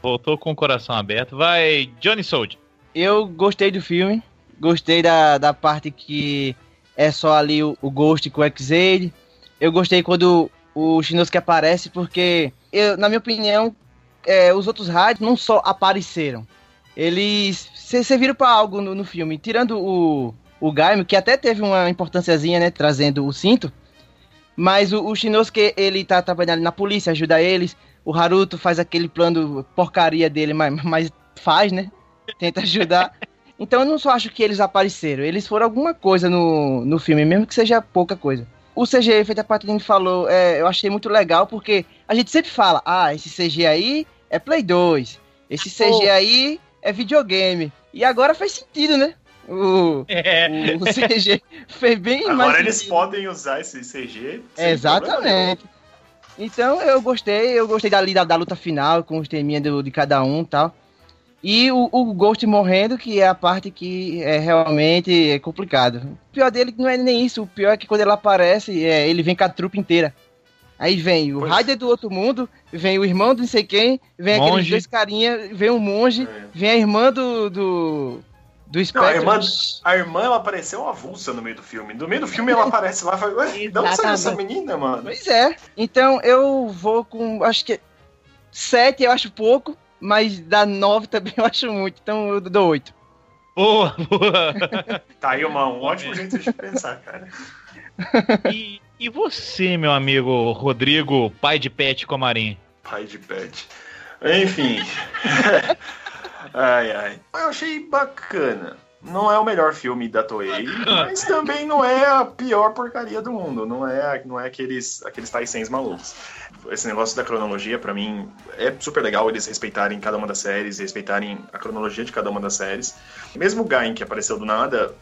Voltou com o coração aberto. Vai, Johnny Sold. Eu gostei do filme. Gostei da, da parte que é só ali o, o Ghost com o X-Aid. Eu gostei quando o Shinosuke aparece, porque, eu, na minha opinião, é, os outros rádios não só apareceram. Eles se- serviram pra algo no, no filme. Tirando o, o Gaimo, que até teve uma importânciazinha, né? Trazendo o cinto. Mas o, o Shinosuke, ele tá trabalhando na polícia, ajuda eles. O Haruto faz aquele plano porcaria dele, mas, mas faz, né? Tenta ajudar. Então eu não só acho que eles apareceram, eles foram alguma coisa no, no filme, mesmo que seja pouca coisa. O CG, feito a Patrícia falou, é, eu achei muito legal, porque a gente sempre fala, ah, esse CG aí é Play 2, esse CG aí é videogame. E agora faz sentido, né? O, É. o CG fez bem mais Agora eles podem usar esse CG. Exatamente. Então eu gostei, eu gostei da, da, da luta final, com os teminhas do- de cada um e tal. E o, o Ghost morrendo, que é a parte que é realmente é complicado. O pior dele não é nem isso, o pior é que quando ele aparece, é, ele vem com a trupe inteira. Aí vem o. Raider do outro mundo, vem o irmão do não sei quem, vem aqueles Monge. dois carinha, vem um monge, É. vem a irmã do. do. Do Não, a irmã, a irmã, ela apareceu avulsa no meio do filme. No meio do filme ela aparece lá e fala, ué, de onde saiu essa menina, mano? Pois é. Então eu vou com. Acho que. Sete eu acho pouco, mas da nove também eu acho muito. Então eu dou oito. Boa, boa. Tá aí uma, um ótimo jeito de pensar, cara. E, e você, meu amigo Rodrigo, pai de pet Comarim? Pai de pet. Enfim. ai, ai. Eu achei bacana. Não é o melhor filme da Toei, mas também não é a pior porcaria do mundo. Não é, não é aqueles, aqueles Taisens malucos. Esse negócio da cronologia, pra mim, é super legal eles respeitarem cada uma das séries, respeitarem a cronologia de cada uma das séries. Mesmo o Gain, que apareceu do nada,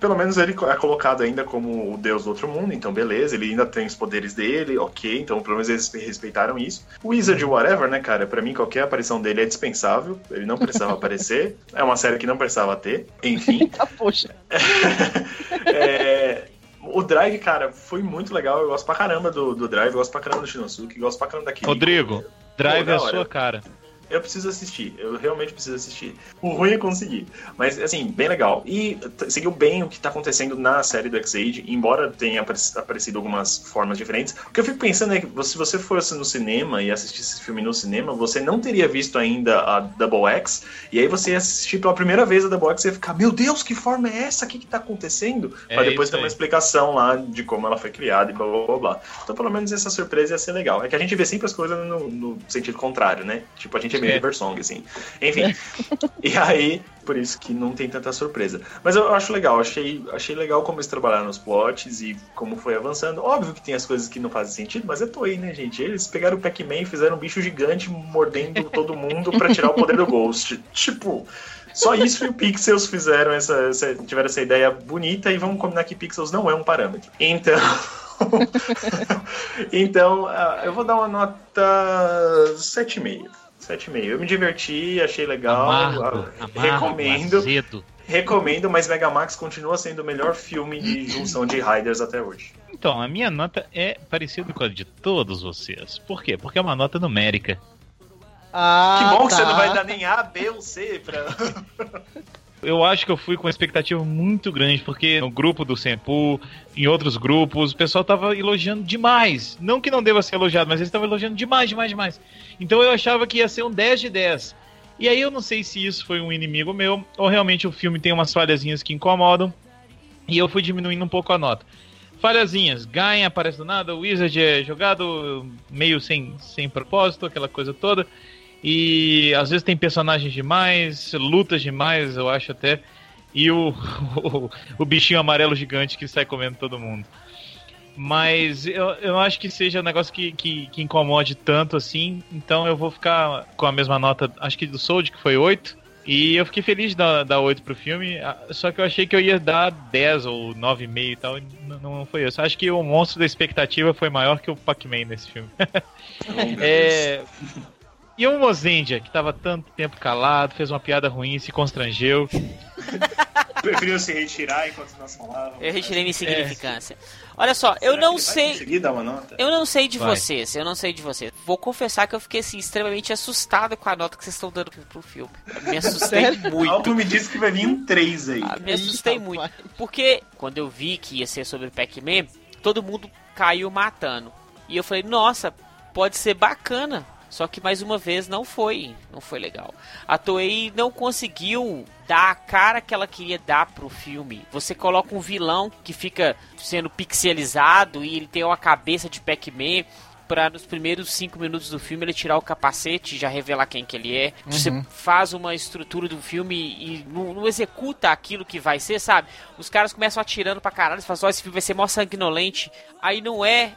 pelo menos ele é colocado ainda como o deus do outro mundo, então beleza, ele ainda tem os poderes dele, ok, então pelo menos eles respeitaram isso. O Wizard Whatever, né, cara, pra mim qualquer aparição dele é dispensável, ele não precisava aparecer, é uma série que não precisava ter, enfim. Ah, poxa. É, o Drive, cara, foi muito legal, eu gosto pra caramba do, do Drive, eu gosto pra caramba do Shinosuke, gosto pra caramba daquele. Rodrigo, Drive Pô, é da a sua cara. Eu preciso assistir, eu realmente preciso assistir. O ruim é conseguir, mas assim, bem legal. E seguiu bem o que tá acontecendo na série do X-Age, embora tenha apare- aparecido algumas formas diferentes. O que eu fico pensando é que se você fosse no cinema e assistisse esse filme no cinema, você não teria visto ainda a Double X, e aí você ia assistir pela primeira vez a Double X e ia ficar, meu Deus, que forma é essa? O que que tá acontecendo? É Pra depois ter uma explicação lá de como ela foi criada e blá blá blá blá. Então, pelo menos essa surpresa ia ser legal. É que a gente vê sempre as coisas no, no sentido contrário, né? Tipo, a gente meio É. River Song, assim. Enfim. e aí, por isso que não tem tanta surpresa. Mas eu acho legal, achei, achei legal como eles trabalharam nos plots e como foi avançando. Óbvio que tem as coisas que não fazem sentido, mas é Toei, né, gente? Eles pegaram o Pac-Man e fizeram um bicho gigante mordendo todo mundo pra tirar o poder do Ghost. Tipo. Só isso e o Pixels fizeram essa, essa- tiveram essa ideia bonita e vamos combinar que Pixels não é um parâmetro. Então, então ah, eu vou dar uma nota 7,5. 7,5. Eu me diverti, achei legal. Amargo, amargo, recomendo, azedo. recomendo, mas Megamax continua sendo o melhor filme de junção de Riders até hoje. Então, a minha nota é parecida com a de todos vocês. Por quê? Porque é uma nota numérica. Ah, que bom que você tá. não vai dar nem A, B ou C pra. Eu acho que eu fui com uma expectativa muito grande, porque no grupo do Senpu, em outros grupos, o pessoal tava elogiando demais. Não que não deva ser elogiado, mas eles estavam elogiando demais, demais, demais. Então eu achava que ia ser um 10 de 10. E aí eu não sei se isso foi um inimigo meu, ou realmente o filme tem umas falhazinhas que incomodam, e eu fui diminuindo um pouco a nota. Falhazinhas, ganha, aparece do nada, o Wizard é jogado meio sem, sem propósito, aquela coisa toda. E às vezes tem personagens demais, lutas demais, eu acho até. E o, o, o bichinho amarelo gigante que sai comendo todo mundo. Mas eu, eu não acho que seja um negócio que, que, que incomode tanto assim. Então eu vou ficar com a mesma nota, acho que do Sold, que foi 8. E eu fiquei feliz de dar, dar 8 pro filme. ah, Só que eu achei que eu ia dar 10 ou 9,5 e tal. e Não, não foi isso. Acho que o monstro da expectativa foi maior que o Pac-Man nesse filme. É, E o Mozendia, que tava tanto tempo calado, fez uma piada ruim, se constrangeu. Preferiu se retirar enquanto nós falávamos. Eu retirei minha insignificância. Olha só, eu não sei. Conseguir dar uma nota? Eu não sei de Vai. vocês, eu não sei de vocês. Vou confessar que eu fiquei assim, extremamente assustado com a nota que vocês estão dando pro- filme. Me assustei muito. Algo me disse que vai vir um 3 aí. Ah, me assustei Ih, muito. Porque quando eu vi que ia ser sobre o Pac-Man, todo mundo caiu matando. E eu falei, nossa, pode ser bacana. Só que mais uma vez não foi, não foi legal. A Toei não conseguiu dar a cara que ela queria dar pro filme. Você coloca um vilão que fica sendo pixelizado e ele tem uma cabeça de Pac-Man para nos primeiros cinco minutos do filme ele tirar o capacete e já revelar quem que ele é. Você faz uma estrutura do filme e não, não executa aquilo que vai ser, sabe? Os caras começam atirando pra caralho, você fala, ó, esse filme vai ser mó sanguinolente. Aí não é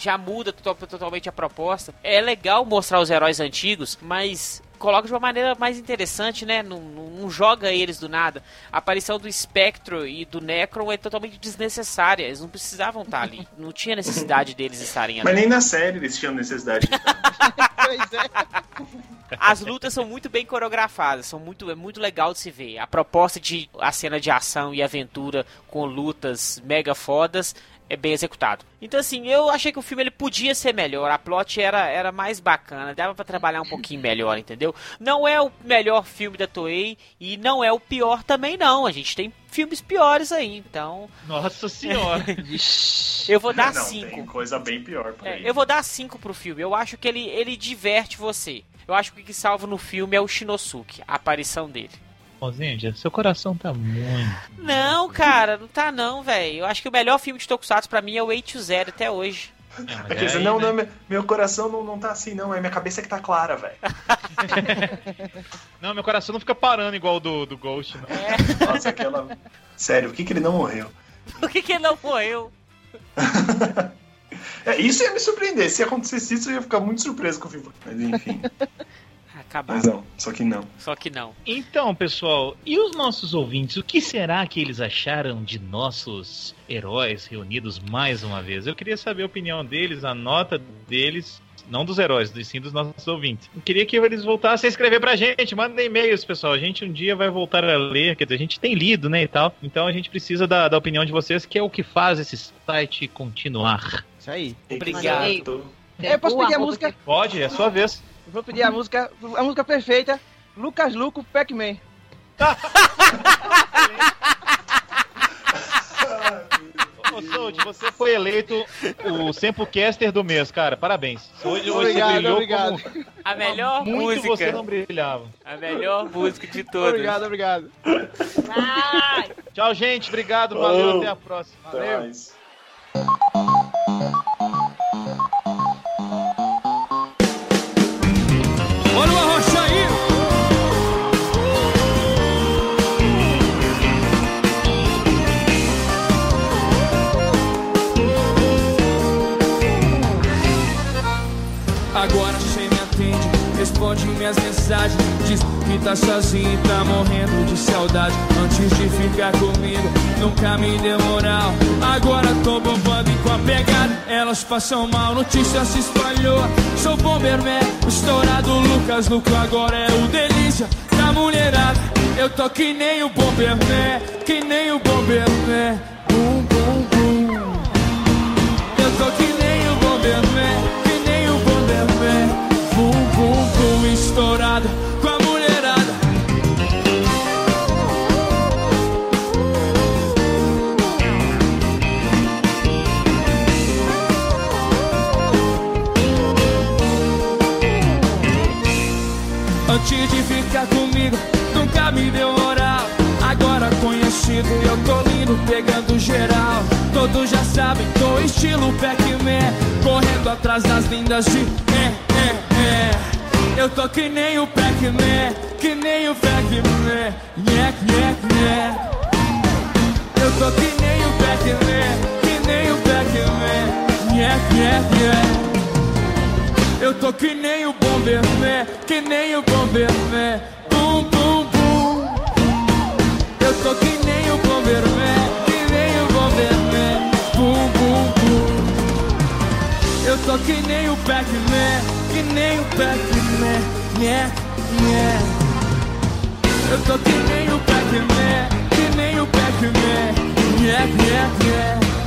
já muda total- totalmente a proposta. É legal mostrar os heróis antigos, mas coloca de uma maneira mais interessante, né? Não, não- não joga eles do nada. A aparição do Spectro e do Necron é totalmente desnecessária. Eles não precisavam estar ali. Não tinha necessidade deles estarem ali. Mas nem na série eles tinham necessidade. Pois é. As lutas são muito bem coreografadas, são muito, é muito legal de se ver. A proposta de a cena de ação e aventura com lutas mega fodas é bem executado. Então assim, eu achei que o filme ele podia ser melhor, a plot era, era mais bacana, dava pra trabalhar um pouquinho melhor, entendeu? Não é o melhor filme da Toei e não é o pior também não. A gente tem filmes piores aí, então Nossa senhora. eu vou dar não, 5. tem coisa bem pior por É, eu vou dar 5 pro filme. Eu acho que ele, ele diverte você. Eu acho que o que salva no filme é o Shinosuke, a aparição dele. Zendia, seu coração tá muito. Não, cara, não tá não, velho. Eu acho que o melhor filme de Tokusatsu pra mim é o 8 Zero até hoje. É, mas É aí, não, né? não, meu- meu coração não, não tá assim, não. É minha cabeça que tá clara, velho. Não, meu coração não fica parando igual o do, do Ghost, não. Nossa, aquela. Sério, por que, que ele não morreu? Por que, que ele não morreu? É, isso ia me surpreender. Se acontecesse isso, eu ia ficar muito surpreso com o filme. Mas enfim. Acabar. Mas não, só que não. Só que não. Então, pessoal, e os nossos ouvintes, o que será que eles acharam de nossos heróis reunidos mais uma vez? Eu queria saber a opinião deles, a nota deles, não dos heróis, e sim dos nossos ouvintes. Eu queria que eles voltassem a escrever pra gente, mandem e-mails, pessoal. A gente um dia vai voltar a ler, quer dizer, a gente tem lido, né, e tal. Então a gente precisa da, da opinião de vocês, que é o que faz esse site continuar. Isso aí. Obrigado. Eu posso pedir a música? Pode, é a sua vez. Vou pedir a música, a música perfeita. Lucas Luco, Pac-Man. Ô, Sold, você foi eleito o Samplecaster do mês, cara. Parabéns. Hoje, hoje Obrigado, você brilhou obrigado. como A melhor muito você música. não brilhava. A melhor música de todas. Obrigado, obrigado. Vai! Tchau, gente. Obrigado. Valeu. Oh. Até a próxima. Valeu. Responde minhas mensagens. Diz que tá sozinho e tá morrendo de saudade. Antes de ficar comigo, nunca me deu moral. Agora tô bombando e com a pegada. Elas passam mal, notícia se espalhou. Sou Bomberman, o estourado Lucas Luco. Agora é o delícia da mulherada. Eu tô que nem o Bomberman, que nem o Bomberman. De ficar comigo, nunca me deu moral. Agora conhecido, eu tô lindo, pegando geral. Todos já sabem, tô estilo Pac-Man. Correndo atrás das lindas de é, é, é. Eu tô que nem o Pac-Man, que nem o Pac-Man. Nhec, nhec, nhec. Eu tô que nem o Pac-Man, que nem o Pac-Man. Nhec, nhec, nhec. Eu tô que nem o Bomberman, que nem o Bomberman. Bum, bum, bum. Eu tô que nem o Bomberman, que nem o Bomberman. Bum, bum, bum. Eu tô que nem o Pac-Man, que nem o Pac-Man. Nhé, nhé. Eu tô que nem o Pac-Man, que nem o Pac-Man. Nhé, nhé, nhé.